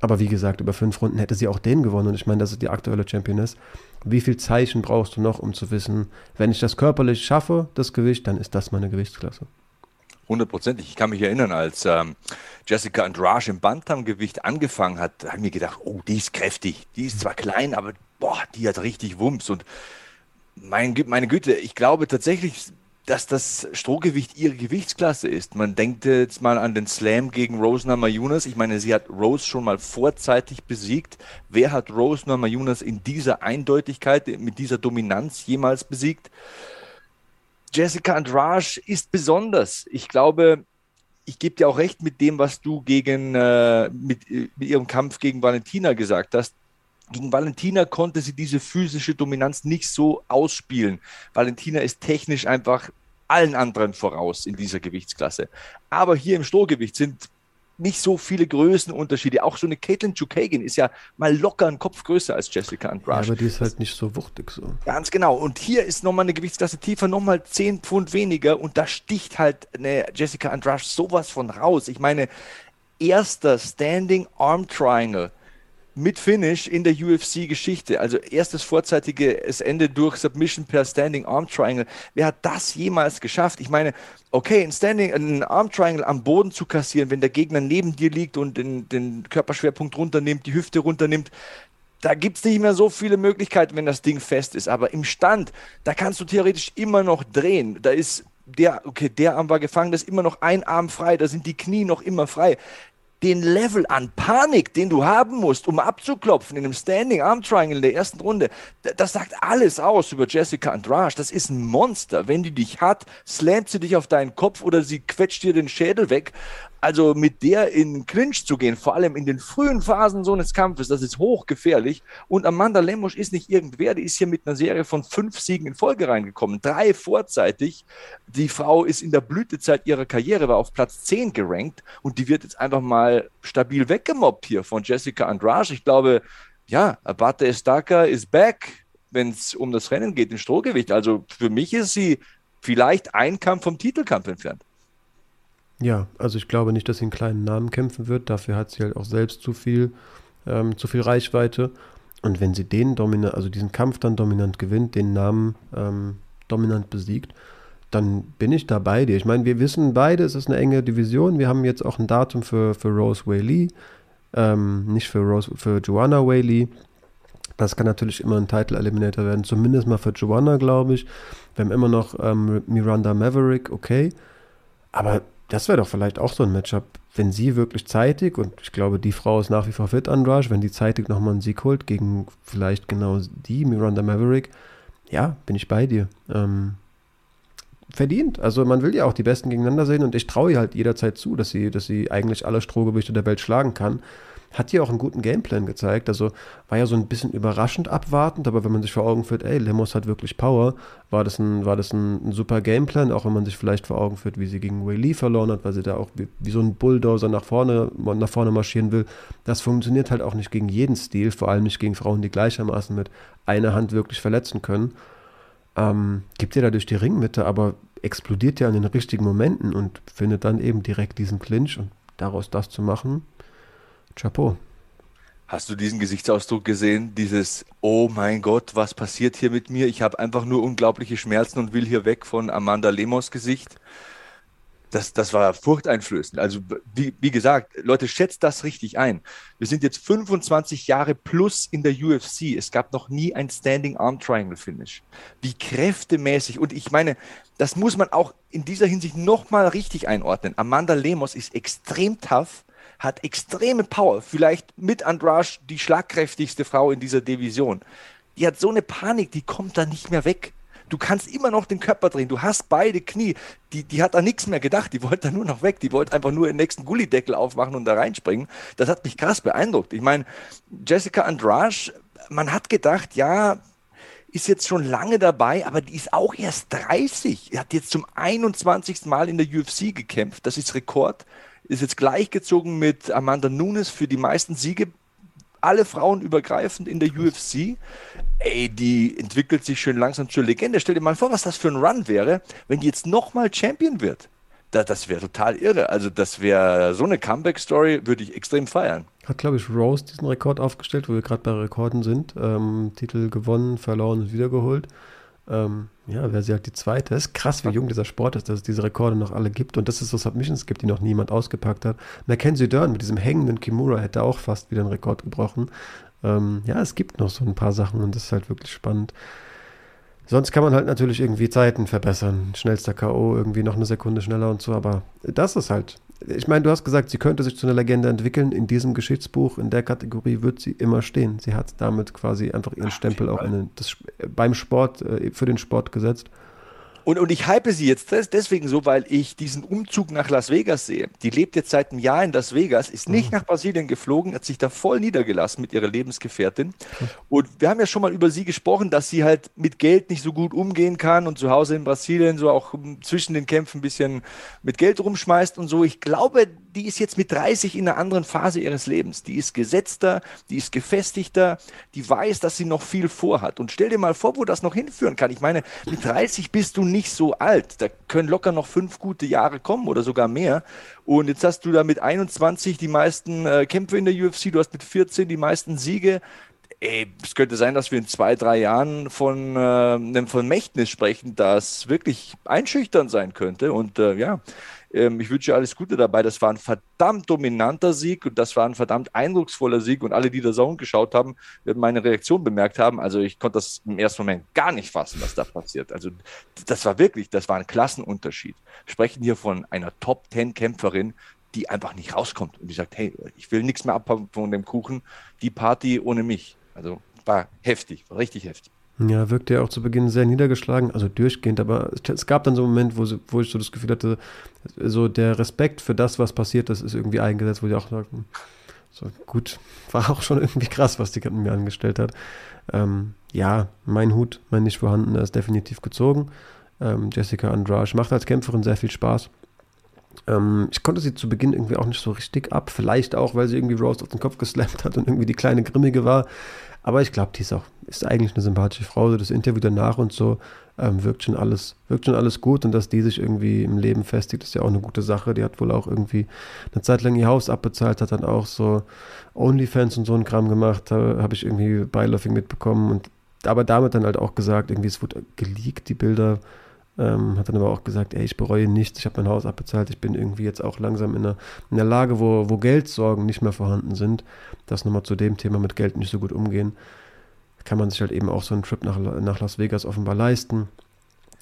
aber wie gesagt, über fünf Runden hätte sie auch den gewonnen und ich meine, das ist die aktuelle Championess. Wie viel Zeichen brauchst du noch, um zu wissen, wenn ich das körperlich schaffe, das Gewicht, dann ist das meine Gewichtsklasse? Hundertprozentig. Ich kann mich erinnern, als ähm, Jessica Andrade im Bantamgewicht angefangen hat, habe ich mir gedacht, oh, die ist kräftig. Die ist zwar klein, aber boah, die hat richtig Wumms. Und mein, meine Güte, ich glaube tatsächlich, dass das Strohgewicht ihre Gewichtsklasse ist. Man denkt jetzt mal an den Slam gegen Rose Namajunas. Ich meine, sie hat Rose schon mal vorzeitig besiegt. Wer hat Rose Namajunas in dieser Eindeutigkeit, mit dieser Dominanz jemals besiegt? Jessica Andrade ist besonders. Ich glaube, ich gebe dir auch recht mit dem, was du gegen äh, mit, mit ihrem Kampf gegen Valentina gesagt hast. Gegen Valentina konnte sie diese physische Dominanz nicht so ausspielen. Valentina ist technisch einfach allen anderen voraus in dieser Gewichtsklasse. Aber hier im Strohgewicht sind nicht so viele Größenunterschiede. Auch so eine Caitlin Chukagin ist ja mal locker einen Kopf größer als Jessica Andrade. Ja, aber die ist halt nicht so wuchtig so. Ganz genau. Und hier ist nochmal eine Gewichtsklasse tiefer, nochmal 10 Pfund weniger und da sticht halt eine Jessica Andrade sowas von raus. Ich meine, erster Standing Arm Triangle mit Finish in der UFC-Geschichte. Also erstes vorzeitiges Ende durch Submission per Standing Arm Triangle. Wer hat das jemals geschafft? Ich meine, okay, ein Standing, ein Arm Triangle am Boden zu kassieren, wenn der Gegner neben dir liegt und den, den Körperschwerpunkt runternimmt, die Hüfte runternimmt, da gibt es nicht mehr so viele Möglichkeiten, wenn das Ding fest ist. Aber im Stand, da kannst du theoretisch immer noch drehen. Da ist der, okay, der Arm war gefangen, da ist immer noch ein Arm frei, da sind die Knie noch immer frei den Level an Panik, den du haben musst, um abzuklopfen in einem Standing Arm Triangle in der ersten Runde, das sagt alles aus über Jessica Andrade. Das ist ein Monster. Wenn die dich hat, slammt sie dich auf deinen Kopf oder sie quetscht dir den Schädel weg. Also mit der in Clinch zu gehen, vor allem in den frühen Phasen so eines Kampfes, das ist hochgefährlich. Und Amanda Lemos ist nicht irgendwer, die ist hier mit einer Serie von fünf Siegen in Folge reingekommen, drei vorzeitig. Die Frau ist in der Blütezeit ihrer Karriere, war auf Platz 10 gerankt und die wird jetzt einfach mal stabil weggemobbt hier von Jessica Andrade. Ich glaube, ja, Abate Estaca ist back, wenn es um das Rennen geht, im Strohgewicht. Also für mich ist sie vielleicht ein Kampf vom Titelkampf entfernt. Ja, also ich glaube nicht, dass sie einen kleinen Namen kämpfen wird. Dafür hat sie halt auch selbst zu viel, ähm, zu viel Reichweite. Und wenn sie den dominant, also diesen Kampf dann dominant gewinnt, den Namen ähm, dominant besiegt, dann bin ich da bei dir. Ich meine, wir wissen beide, es ist eine enge Division. Wir haben jetzt auch ein Datum für, für Rose Whaley, ähm, nicht für Rose, für Joanna Whaley. Das kann natürlich immer ein Title Eliminator werden, zumindest mal für Joanna, glaube ich. Wir haben immer noch ähm, Miranda Maverick, okay. Aber das wäre doch vielleicht auch so ein Matchup, wenn sie wirklich zeitig, und ich glaube, die Frau ist nach wie vor fit, Andrade, wenn die zeitig nochmal einen Sieg holt gegen vielleicht genau die, Miranda Maverick, ja, bin ich bei dir. Ähm, verdient. Also man will ja auch die Besten gegeneinander sehen und ich traue ihr halt jederzeit zu, dass sie, dass sie eigentlich alle Strohgewichte der Welt schlagen kann hat hier auch einen guten Gameplan gezeigt. Also war ja so ein bisschen überraschend abwartend, aber wenn man sich vor Augen führt, ey, Lemos hat wirklich Power, war das ein, war das ein, ein super Gameplan, auch wenn man sich vielleicht vor Augen führt, wie sie gegen Wei Lee verloren hat, weil sie da auch wie, wie, so ein Bulldozer nach vorne, nach vorne marschieren will. Das funktioniert halt auch nicht gegen jeden Stil, vor allem nicht gegen Frauen, die gleichermaßen mit einer Hand wirklich verletzen können. Ähm, gibt ihr dadurch die Ringmitte, aber explodiert ja in den richtigen Momenten und findet dann eben direkt diesen Clinch und daraus das zu machen, Chapeau. Hast du diesen Gesichtsausdruck gesehen? Dieses, oh mein Gott, was passiert hier mit mir? Ich habe einfach nur unglaubliche Schmerzen und will hier weg von Amanda Lemos Gesicht. Das, das war furchteinflößend. Also, wie, wie gesagt, Leute, schätzt das richtig ein. Wir sind jetzt 25 Jahre plus in der UFC. Es gab noch nie ein Standing Arm Triangle Finish. Wie kräftemäßig. Und ich meine, das muss man auch in dieser Hinsicht nochmal richtig einordnen. Amanda Lemos ist extrem tough hat extreme Power, vielleicht mit Andrasch die schlagkräftigste Frau in dieser Division. Die hat so eine Panik, die kommt da nicht mehr weg. Du kannst immer noch den Körper drehen. Du hast beide Knie. Die, die hat da nichts mehr gedacht. Die wollte da nur noch weg. Die wollte einfach nur den nächsten Gullideckel aufmachen und da reinspringen. Das hat mich krass beeindruckt. Ich meine, Jessica Andrasch, man hat gedacht, ja, ist jetzt schon lange dabei, aber die ist auch erst 30. Er hat jetzt zum 21. Mal in der UFC gekämpft. Das ist Rekord ist jetzt gleichgezogen mit Amanda Nunes für die meisten Siege. Alle Frauen übergreifend in der UFC. Ey, die entwickelt sich schön langsam zur Legende. Stell dir mal vor, was das für ein Run wäre, wenn die jetzt nochmal Champion wird. Da, das wäre total irre. Also, das wäre so eine Comeback-Story, würde ich extrem feiern. Hat, glaube ich, Rose diesen Rekord aufgestellt, wo wir gerade bei Rekorden sind. Ähm, Titel gewonnen, verloren und wiedergeholt. Ähm, ja, wäre sie halt die zweite. Es ist krass, wie jung dieser Sport ist, dass es diese Rekorde noch alle gibt. Und dass es so Submissions gibt, die noch niemand ausgepackt hat. Mackenzie Dern mit diesem hängenden Kimura hätte auch fast wieder einen Rekord gebrochen. Ähm, ja, es gibt noch so ein paar Sachen und das ist halt wirklich spannend. Sonst kann man halt natürlich irgendwie Zeiten verbessern. Schnellster K.O., irgendwie noch eine Sekunde schneller und so, aber das ist halt ich meine, du hast gesagt, sie könnte sich zu einer Legende entwickeln. In diesem Geschichtsbuch, in der Kategorie wird sie immer stehen. Sie hat damit quasi einfach ihren Ach, Stempel auch in, das, beim Sport, äh, für den Sport gesetzt. Und, und ich hype sie jetzt deswegen so, weil ich diesen Umzug nach Las Vegas sehe. Die lebt jetzt seit einem Jahr in Las Vegas, ist nicht mhm. nach Brasilien geflogen, hat sich da voll niedergelassen mit ihrer Lebensgefährtin. Und wir haben ja schon mal über sie gesprochen, dass sie halt mit Geld nicht so gut umgehen kann und zu Hause in Brasilien so auch zwischen den Kämpfen ein bisschen mit Geld rumschmeißt und so. Ich glaube, die ist jetzt mit 30 in einer anderen Phase ihres Lebens. Die ist gesetzter, die ist gefestigter, die weiß, dass sie noch viel vorhat. Und stell dir mal vor, wo das noch hinführen kann. Ich meine, mit 30 bist du nicht so alt. Da können locker noch fünf gute Jahre kommen oder sogar mehr. Und jetzt hast du da mit 21 die meisten äh, Kämpfe in der UFC, du hast mit 14 die meisten Siege. Ey, es könnte sein, dass wir in zwei, drei Jahren von äh, einem Vermächtnis sprechen, das wirklich einschüchtern sein könnte. Und äh, ja, ähm, ich wünsche alles Gute dabei. Das war ein verdammt dominanter Sieg und das war ein verdammt eindrucksvoller Sieg. Und alle, die da Zone geschaut haben, werden meine Reaktion bemerkt haben. Also ich konnte das im ersten Moment gar nicht fassen, was da passiert. Also das war wirklich, das war ein Klassenunterschied. Wir sprechen hier von einer Top-10-Kämpferin, die einfach nicht rauskommt und die sagt, hey, ich will nichts mehr abhaben von dem Kuchen, die Party ohne mich. Also war heftig, war richtig heftig. Ja, wirkte ja auch zu Beginn sehr niedergeschlagen, also durchgehend, aber es gab dann so einen Moment, wo, wo ich so das Gefühl hatte, so der Respekt für das, was passiert ist, ist irgendwie eingesetzt, wo die auch sagten, so gut, war auch schon irgendwie krass, was die mir angestellt hat. Ähm, ja, mein Hut, mein nicht vorhandener, ist definitiv gezogen. Ähm, Jessica Andrade macht als Kämpferin sehr viel Spaß. Ähm, ich konnte sie zu Beginn irgendwie auch nicht so richtig ab, vielleicht auch, weil sie irgendwie Rose auf den Kopf geslampt hat und irgendwie die kleine Grimmige war. Aber ich glaube, die ist auch, ist eigentlich eine sympathische Frau. So das Interview danach und so ähm, wirkt schon alles, wirkt schon alles gut und dass die sich irgendwie im Leben festigt, ist ja auch eine gute Sache. Die hat wohl auch irgendwie eine Zeit lang ihr Haus abbezahlt, hat dann auch so Onlyfans und so ein Kram gemacht, habe ich irgendwie beiläufig mitbekommen und aber damit dann halt auch gesagt, irgendwie es wurde geleakt, die Bilder. Ähm, hat dann aber auch gesagt, ey, ich bereue nichts, ich habe mein Haus abbezahlt, ich bin irgendwie jetzt auch langsam in einer, in einer Lage, wo, wo Geldsorgen nicht mehr vorhanden sind. Das nochmal zu dem Thema mit Geld nicht so gut umgehen. Kann man sich halt eben auch so einen Trip nach, nach Las Vegas offenbar leisten.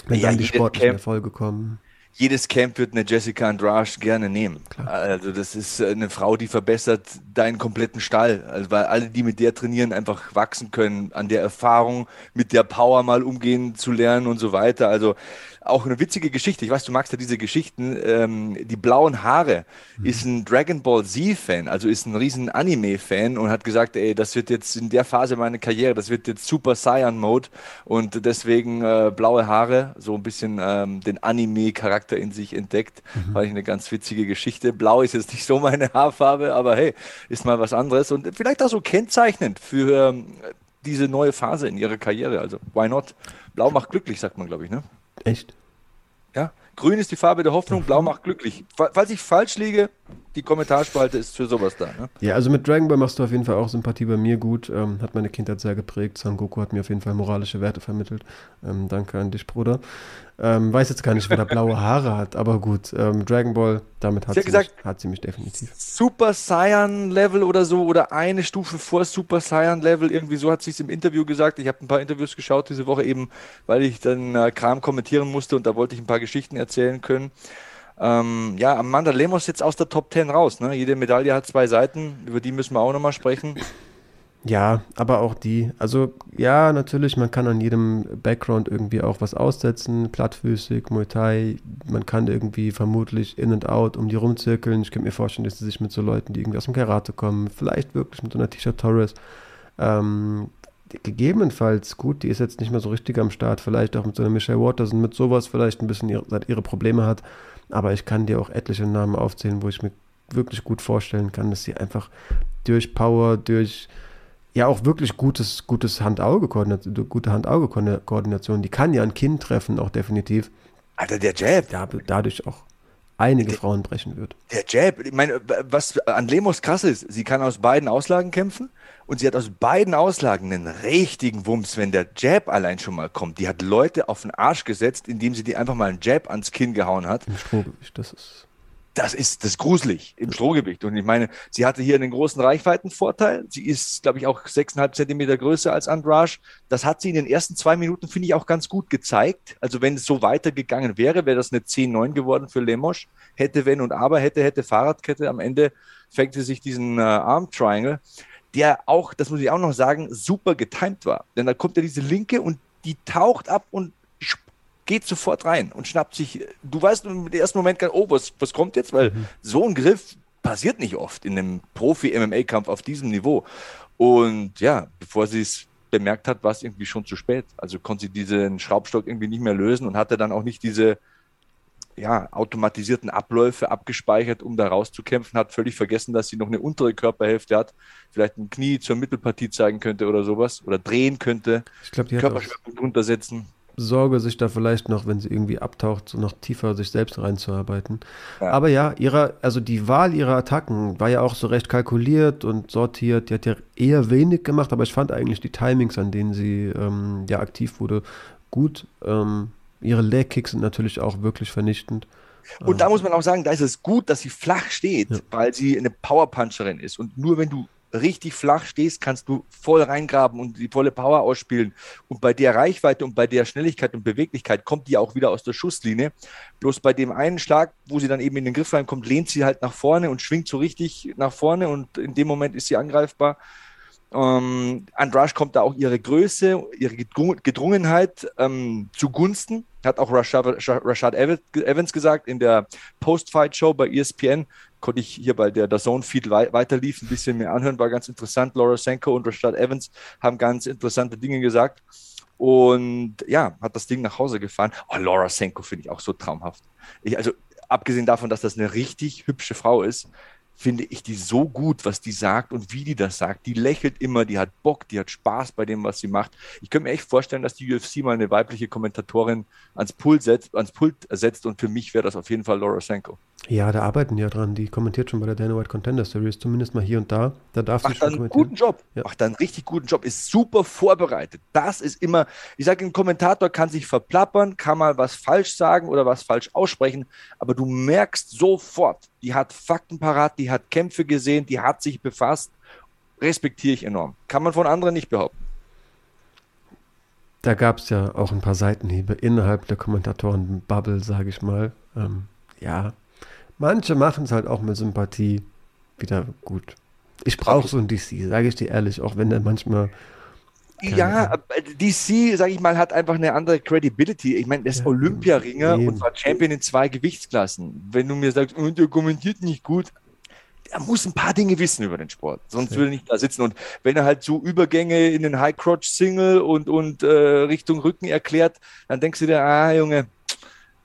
Wenn ja, dann die sportlichen Erfolge kommen jedes Camp wird eine Jessica Andrade gerne nehmen. Klar. Also das ist eine Frau, die verbessert deinen kompletten Stall, also weil alle, die mit der trainieren, einfach wachsen können, an der Erfahrung, mit der Power mal umgehen zu lernen und so weiter. Also auch eine witzige Geschichte. Ich weiß, du magst ja diese Geschichten. Ähm, die blauen Haare mhm. ist ein Dragon Ball Z-Fan, also ist ein riesen Anime-Fan und hat gesagt, ey, das wird jetzt in der Phase meiner Karriere, das wird jetzt Super Saiyan Mode und deswegen äh, blaue Haare, so ein bisschen ähm, den Anime-Charakter in sich entdeckt. Mhm. War ich eine ganz witzige Geschichte. Blau ist jetzt nicht so meine Haarfarbe, aber hey, ist mal was anderes und vielleicht auch so kennzeichnend für ähm, diese neue Phase in ihrer Karriere. Also, why not? Blau macht glücklich, sagt man, glaube ich, ne? Echt? Ja, grün ist die Farbe der Hoffnung, blau macht glücklich. Falls ich falsch liege, die Kommentarspalte ist für sowas da. Ne? Ja, also mit Dragon Ball machst du auf jeden Fall auch Sympathie bei mir gut. Ähm, hat meine Kindheit sehr geprägt. Son Goku hat mir auf jeden Fall moralische Werte vermittelt. Ähm, danke an dich, Bruder. Ähm, weiß jetzt gar nicht, wer da blaue Haare hat, aber gut. Ähm, Dragon Ball, damit hat sie, gesagt, mich, hat sie mich definitiv. Super Saiyan Level oder so oder eine Stufe vor Super Saiyan Level. Irgendwie so hat sie es im Interview gesagt. Ich habe ein paar Interviews geschaut diese Woche eben, weil ich dann äh, Kram kommentieren musste und da wollte ich ein paar Geschichten erzählen können. Ähm, ja, Amanda Lemos jetzt aus der Top 10 raus. Ne? Jede Medaille hat zwei Seiten, über die müssen wir auch nochmal sprechen. Ja, aber auch die. Also ja, natürlich, man kann an jedem Background irgendwie auch was aussetzen. Plattfüßig, Muay Thai. Man kann irgendwie vermutlich in und out um die rumzirkeln. Ich könnte mir vorstellen, dass sie sich mit so Leuten, die irgendwie aus dem Karate kommen, vielleicht wirklich mit so einer T-Shirt Torres, ähm, gegebenenfalls, gut, die ist jetzt nicht mehr so richtig am Start, vielleicht auch mit so einer Michelle Waters und mit sowas vielleicht ein bisschen ihre, ihre Probleme hat. Aber ich kann dir auch etliche Namen aufzählen, wo ich mir wirklich gut vorstellen kann, dass sie einfach durch Power, durch ja auch wirklich gutes, gutes Hand-Auge-Koordination, gute Hand-Auge-Koordination, die kann ja ein Kind treffen, auch definitiv. Alter, der Jab. Ja, dadurch auch einige der, Frauen brechen wird. Der Jab, ich meine, was an Lemos krass ist, sie kann aus beiden Auslagen kämpfen und sie hat aus beiden Auslagen einen richtigen Wumms, wenn der Jab allein schon mal kommt. Die hat Leute auf den Arsch gesetzt, indem sie die einfach mal einen Jab ans Kinn gehauen hat. Im Strohgewicht, das ist das ist das ist gruselig im Strohgewicht. Und ich meine, sie hatte hier einen großen Reichweitenvorteil. Sie ist, glaube ich, auch sechseinhalb Zentimeter größer als Andrasch. Das hat sie in den ersten zwei Minuten, finde ich, auch ganz gut gezeigt. Also wenn es so weitergegangen wäre, wäre das eine 10-9 geworden für Lemos. Hätte, wenn und aber, hätte, hätte Fahrradkette. Am Ende fängt sie sich diesen äh, Arm Triangle, der auch, das muss ich auch noch sagen, super getimt war. Denn da kommt ja diese linke und die taucht ab und geht sofort rein und schnappt sich, du weißt im ersten Moment, oh, was, was kommt jetzt? Weil mhm. so ein Griff passiert nicht oft in einem Profi-MMA-Kampf auf diesem Niveau. Und ja, bevor sie es bemerkt hat, war es irgendwie schon zu spät. Also konnte sie diesen Schraubstock irgendwie nicht mehr lösen und hatte dann auch nicht diese ja, automatisierten Abläufe abgespeichert, um da rauszukämpfen, hat völlig vergessen, dass sie noch eine untere Körperhälfte hat, vielleicht ein Knie zur Mittelpartie zeigen könnte oder sowas oder drehen könnte. Ich glaube, die Körperschwerpunkt runtersetzen. Sorge, sich da vielleicht noch, wenn sie irgendwie abtaucht, so noch tiefer sich selbst reinzuarbeiten. Ja. Aber ja, ihre, also die Wahl ihrer Attacken war ja auch so recht kalkuliert und sortiert. Die hat ja eher wenig gemacht, aber ich fand eigentlich die Timings, an denen sie ähm, ja aktiv wurde, gut. Ähm, ihre Leg-Kicks sind natürlich auch wirklich vernichtend. Und da ähm, muss man auch sagen, da ist es gut, dass sie flach steht, ja. weil sie eine Powerpuncherin ist. Und nur wenn du richtig flach stehst, kannst du voll reingraben und die volle Power ausspielen. Und bei der Reichweite und bei der Schnelligkeit und Beweglichkeit kommt die auch wieder aus der Schusslinie. Bloß bei dem einen Schlag, wo sie dann eben in den Griff reinkommt, lehnt sie halt nach vorne und schwingt so richtig nach vorne und in dem Moment ist sie angreifbar. Ähm, Andrasch kommt da auch ihre Größe, ihre Gedrungenheit ähm, zugunsten. Hat auch Rashad, Rashad Evans gesagt in der Post-Fight-Show bei ESPN konnte ich hier bei der, der Zone-Feed weiter lief, ein bisschen mehr anhören, war ganz interessant. Laura Senko und Rashad Evans haben ganz interessante Dinge gesagt. Und ja, hat das Ding nach Hause gefahren. Oh, Laura Senko finde ich auch so traumhaft. Ich, also, abgesehen davon, dass das eine richtig hübsche Frau ist, finde ich die so gut, was die sagt und wie die das sagt. Die lächelt immer, die hat Bock, die hat Spaß bei dem, was sie macht. Ich könnte mir echt vorstellen, dass die UFC mal eine weibliche Kommentatorin ans Pult setzt, ans Pult setzt und für mich wäre das auf jeden Fall Laura Senko. Ja, da arbeiten die ja dran. Die kommentiert schon bei der Dana White Contender Series, zumindest mal hier und da. Da darf sie schon kommentieren. Guten Job. Ja. Macht einen richtig guten Job. Ist super vorbereitet. Das ist immer, ich sage, ein Kommentator kann sich verplappern, kann mal was falsch sagen oder was falsch aussprechen, aber du merkst sofort, die hat Fakten parat, die hat Kämpfe gesehen, die hat sich befasst. Respektiere ich enorm. Kann man von anderen nicht behaupten. Da gab es ja auch ein paar Seitenhiebe innerhalb der Kommentatoren-Bubble, sage ich mal. Ähm, ja, Manche machen es halt auch mit Sympathie wieder gut. Ich brauche so ein DC, sage ich dir ehrlich, auch wenn der manchmal. Ja, DC, sage ich mal, hat einfach eine andere Credibility. Ich meine, der ist ja, Olympiaringer eben. und war Champion in zwei Gewichtsklassen. Wenn du mir sagst, oh, der kommentiert nicht gut, er muss ein paar Dinge wissen über den Sport, sonst würde er nicht da sitzen. Und wenn er halt so Übergänge in den High Crotch Single und, und äh, Richtung Rücken erklärt, dann denkst du dir, ah, Junge,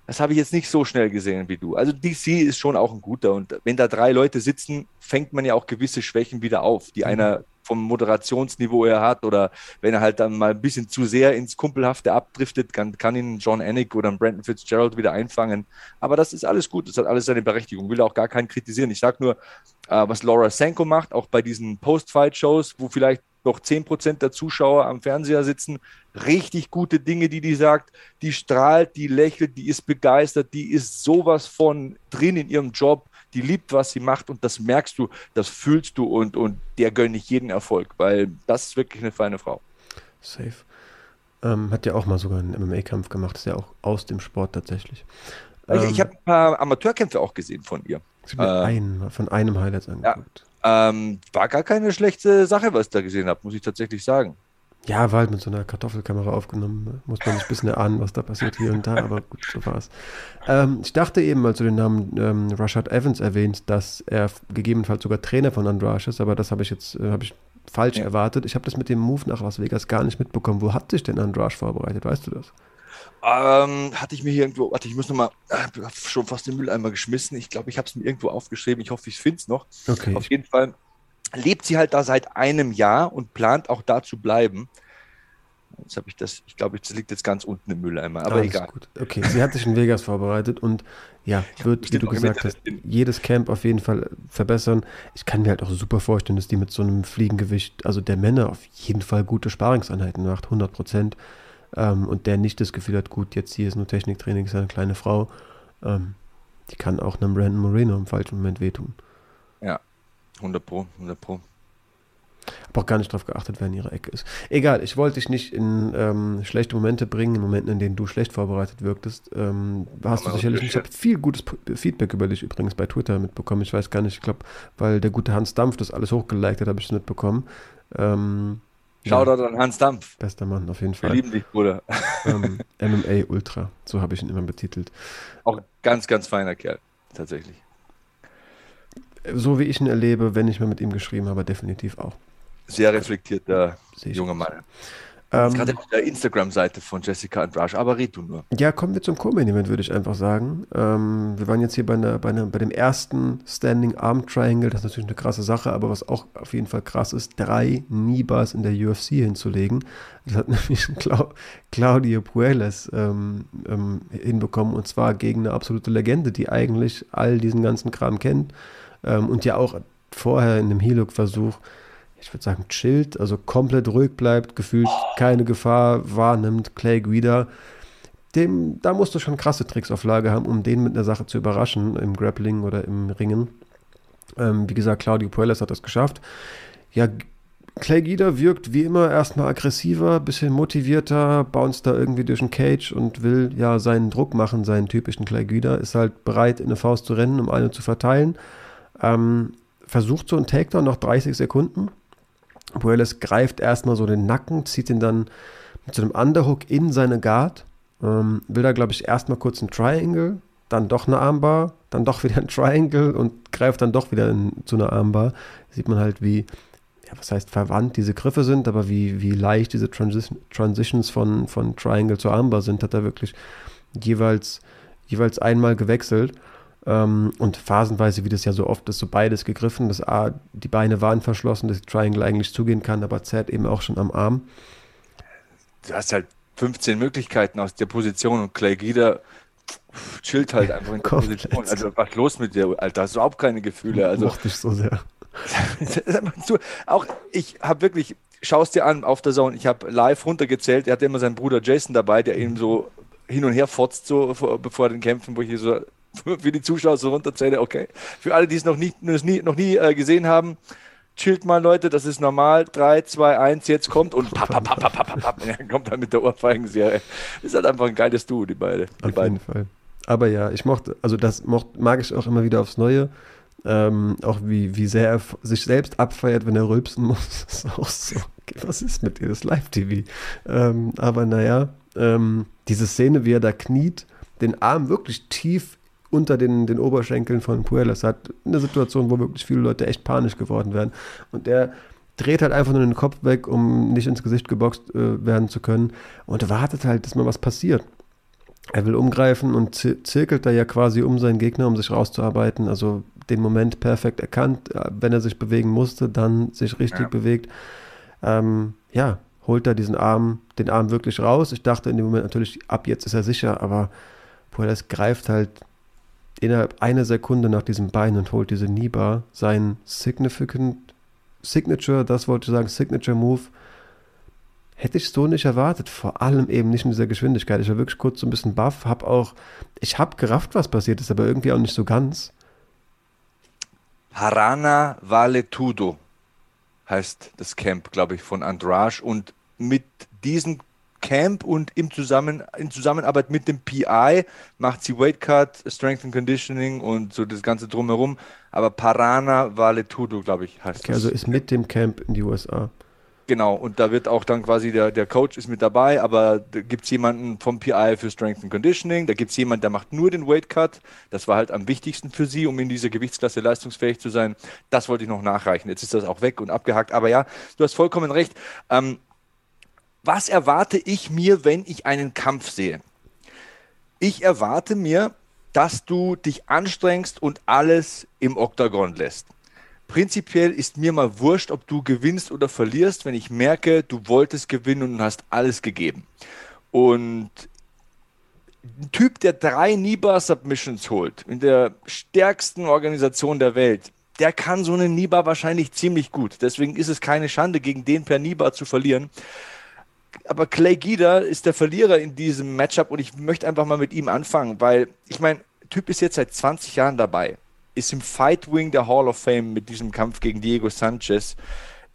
das habe ich jetzt nicht so schnell gesehen wie du. Also DC ist schon auch ein guter. Und wenn da drei Leute sitzen, fängt man ja auch gewisse Schwächen wieder auf, die mhm. einer vom Moderationsniveau her hat oder wenn er halt dann mal ein bisschen zu sehr ins Kumpelhafte abdriftet, kann, kann ihn John Anik oder Brandon Fitzgerald wieder einfangen. Aber das ist alles gut, das hat alles seine Berechtigung. Will auch gar keinen kritisieren. Ich sage nur, äh, was Laura Senko macht, auch bei diesen Post-Fight-Shows, wo vielleicht noch 10% der Zuschauer am Fernseher sitzen. Richtig gute Dinge, die die sagt. Die strahlt, die lächelt, die ist begeistert, die ist sowas von drin in ihrem Job. Die liebt, was sie macht und das merkst du, das fühlst du und, und der gönne ich jeden Erfolg, weil das ist wirklich eine feine Frau. Safe. Ähm, hat ja auch mal sogar einen MMA-Kampf gemacht, ist ja auch aus dem Sport tatsächlich. Ähm, ich, ich habe ein paar Amateurkämpfe auch gesehen von ihr. Ich habe äh, einen, von einem Highlight angeguckt. Ja. Ähm, war gar keine schlechte Sache, was ich da gesehen habe, muss ich tatsächlich sagen. Ja, war halt mit so einer Kartoffelkamera aufgenommen. Ne? Muss man sich ein bisschen erahnen, was da passiert hier und da, aber gut, so war's. Ähm, ich dachte eben, als du den Namen ähm, Rashad Evans erwähnst, dass er gegebenenfalls sogar Trainer von Andrasch ist, aber das habe ich jetzt äh, ich falsch ja. erwartet. Ich habe das mit dem Move nach Las Vegas gar nicht mitbekommen. Wo hat sich denn Andrasch vorbereitet? Weißt du das? Ähm, hatte ich mir hier irgendwo, warte, ich muss nochmal, äh, schon fast den Mülleimer geschmissen. Ich glaube, ich habe es mir irgendwo aufgeschrieben. Ich hoffe, ich finde es noch. Okay. Auf jeden Fall lebt sie halt da seit einem Jahr und plant auch da zu bleiben. Jetzt habe ich das, ich glaube, das liegt jetzt ganz unten im Mülleimer, aber egal. Gut. Okay, sie hat sich in Vegas vorbereitet und ja, wird, wie du gesagt hast, jedes Camp auf jeden Fall verbessern. Ich kann mir halt auch super vorstellen, dass die mit so einem Fliegengewicht, also der Männer auf jeden Fall gute Sparingseinheiten macht, 100 Prozent ähm, und der nicht das Gefühl hat, gut, jetzt hier ist nur Techniktraining, ist eine kleine Frau, ähm, die kann auch einem Brandon Moreno im falschen Moment wehtun. Ja, 100 Pro, 100 Pro. Habe auch gar nicht darauf geachtet, wer in ihrer Ecke ist. Egal, ich wollte dich nicht in ähm, schlechte Momente bringen, in Momenten, in denen du schlecht vorbereitet wirktest. Ähm, hast Aber du sicherlich. Ich habe viel gutes Feedback über dich übrigens bei Twitter mitbekommen. Ich weiß gar nicht, ich glaube, weil der gute Hans Dampf das alles hochgeliked hat, habe ich es mitbekommen. Ähm, Shoutout ja. an Hans Dampf. Bester Mann, auf jeden Fall. Wir lieben dich, Bruder. Ähm, MMA Ultra, so habe ich ihn immer betitelt. Auch ganz, ganz feiner Kerl, tatsächlich. So wie ich ihn erlebe, wenn ich mal mit ihm geschrieben habe, definitiv auch. Sehr reflektierter junger Mann. Ähm, gerade auf der Instagram-Seite von Jessica Andrade, aber red du nur. Ja, kommen wir zum Co-Main-Event, würde ich einfach sagen. Ähm, wir waren jetzt hier bei, einer, bei, einer, bei dem ersten Standing Arm Triangle, das ist natürlich eine krasse Sache, aber was auch auf jeden Fall krass ist, drei Nibas in der UFC hinzulegen. Das hat nämlich Clau Claudio Puelles ähm, ähm, hinbekommen und zwar gegen eine absolute Legende, die eigentlich all diesen ganzen Kram kennt ähm, und ja auch vorher in dem Helook-Versuch ich würde sagen, chillt, also komplett ruhig bleibt, gefühlt keine Gefahr wahrnimmt. Clay Guida, dem, da musst du schon krasse Tricks auf Lage haben, um den mit einer Sache zu überraschen, im Grappling oder im Ringen. Ähm, wie gesagt, Claudio Puelles hat das geschafft. Ja, Clay Guida wirkt wie immer erstmal aggressiver, bisschen motivierter, bounced da irgendwie durch den Cage und will ja seinen Druck machen, seinen typischen Clay Guida, ist halt bereit, in eine Faust zu rennen, um eine zu verteilen. Ähm, versucht so ein Takedown nach 30 Sekunden, Puelles greift erstmal so den Nacken, zieht ihn dann mit so einem Underhook in seine Guard. Ähm, will da, glaube ich, erstmal kurz ein Triangle, dann doch eine Armbar, dann doch wieder ein Triangle und greift dann doch wieder in, zu einer Armbar. Sieht man halt, wie, ja, was heißt verwandt diese Griffe sind, aber wie, wie leicht diese Transition, Transitions von, von Triangle zu Armbar sind, hat er wirklich jeweils, jeweils einmal gewechselt. Ähm, und phasenweise, wie das ja so oft ist, so beides gegriffen. Das A, die Beine waren verschlossen, dass Triangle eigentlich zugehen kann, aber zerrt eben auch schon am Arm. Du hast halt 15 Möglichkeiten aus der Position und Clay Gieder chillt halt einfach in der Position. Also was ist los mit dir, Alter? Hast du überhaupt keine Gefühle? Also, Mochte ich so sehr. auch ich habe wirklich, schaust dir an auf der Zone, ich habe live runtergezählt, er hatte immer seinen Bruder Jason dabei, der ihn so hin und her fotzt, so bevor den Kämpfen, wo ich hier so für die Zuschauer so runterzähle, okay. Für alle, die es noch, nie, noch nie äh, gesehen haben, chillt mal, Leute, das ist normal. 3, 2, 1, jetzt kommt und papp, papp, papp, papp, papp, papp, ja, kommt dann mit der Ohrfeigenserie. Ist halt einfach ein geiles Duo, die beiden. Die Auf beiden. jeden Fall. Aber ja, ich mochte, also das mocht, mag ich auch immer wieder aufs Neue. Ähm, auch wie, wie sehr er sich selbst abfeiert, wenn er rülpsen muss. Das ist auch so. Okay, was ist mit dir? Das Live-TV. Ähm, aber naja, ähm, diese Szene, wie er da kniet, den Arm wirklich tief unter den, den Oberschenkeln von Puelas hat. Eine Situation, wo wirklich viele Leute echt panisch geworden wären. Und der dreht halt einfach nur den Kopf weg, um nicht ins Gesicht geboxt äh, werden zu können und wartet halt, dass mal was passiert. Er will umgreifen und zirkelt da ja quasi um seinen Gegner, um sich rauszuarbeiten. Also den Moment perfekt erkannt. Äh, wenn er sich bewegen musste, dann sich richtig ja. bewegt. Ähm, ja, holt er diesen Arm, den Arm wirklich raus. Ich dachte in dem Moment natürlich, ab jetzt ist er sicher, aber Puelas greift halt innerhalb einer Sekunde nach diesem Bein und holt diese Niba sein Significant Signature, das wollte ich sagen, Signature Move. Hätte ich so nicht erwartet, vor allem eben nicht in dieser Geschwindigkeit. Ich war wirklich kurz so ein bisschen baff, hab auch, ich hab gerafft, was passiert ist, aber irgendwie auch nicht so ganz. Harana Valetudo heißt das Camp, glaube ich, von Andrage und mit diesem Camp und im Zusammen, in Zusammenarbeit mit dem PI macht sie Weight Cut, Strength and Conditioning und so das Ganze drumherum. Aber Parana Vale Tudo, glaube ich, heißt okay, das. Also ist mit dem Camp in die USA. Genau, und da wird auch dann quasi der, der Coach ist mit dabei, aber da gibt es jemanden vom PI für Strength and Conditioning, da gibt es jemanden, der macht nur den Weight Cut. Das war halt am wichtigsten für sie, um in dieser Gewichtsklasse leistungsfähig zu sein. Das wollte ich noch nachreichen. Jetzt ist das auch weg und abgehakt. Aber ja, du hast vollkommen recht. Ähm, was erwarte ich mir, wenn ich einen Kampf sehe? Ich erwarte mir, dass du dich anstrengst und alles im Oktagon lässt. Prinzipiell ist mir mal wurscht, ob du gewinnst oder verlierst, wenn ich merke, du wolltest gewinnen und hast alles gegeben. Und ein Typ, der drei Niba-Submissions holt, in der stärksten Organisation der Welt, der kann so einen Niba wahrscheinlich ziemlich gut. Deswegen ist es keine Schande, gegen den per Niba zu verlieren aber Clay Guida ist der Verlierer in diesem Matchup und ich möchte einfach mal mit ihm anfangen, weil ich meine, Typ ist jetzt seit 20 Jahren dabei, ist im Fight Wing der Hall of Fame mit diesem Kampf gegen Diego Sanchez.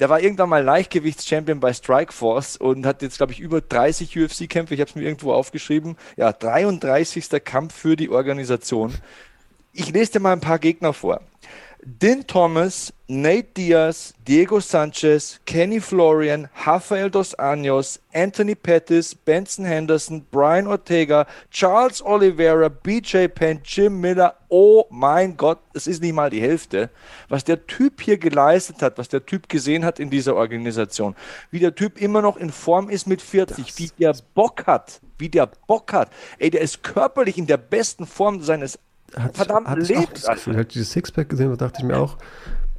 Der war irgendwann mal Leichtgewichtschampion bei Strikeforce und hat jetzt, glaube ich, über 30 UFC-Kämpfe. Ich habe es mir irgendwo aufgeschrieben. Ja, 33. Kampf für die Organisation. Ich lese dir mal ein paar Gegner vor. Din Thomas, Nate Diaz, Diego Sanchez, Kenny Florian, Rafael Dos Anjos, Anthony Pettis, Benson Henderson, Brian Ortega, Charles Oliveira, BJ Penn, Jim Miller. Oh mein Gott, es ist nicht mal die Hälfte, was der Typ hier geleistet hat, was der Typ gesehen hat in dieser Organisation. Wie der Typ immer noch in Form ist mit 40, das wie der Bock hat, wie der Bock hat. Ey, der ist körperlich in der besten Form seines hat verdammt hat lebt. Ich das Gefühl, als ich dieses Sixpack gesehen habe, dachte ich mir auch.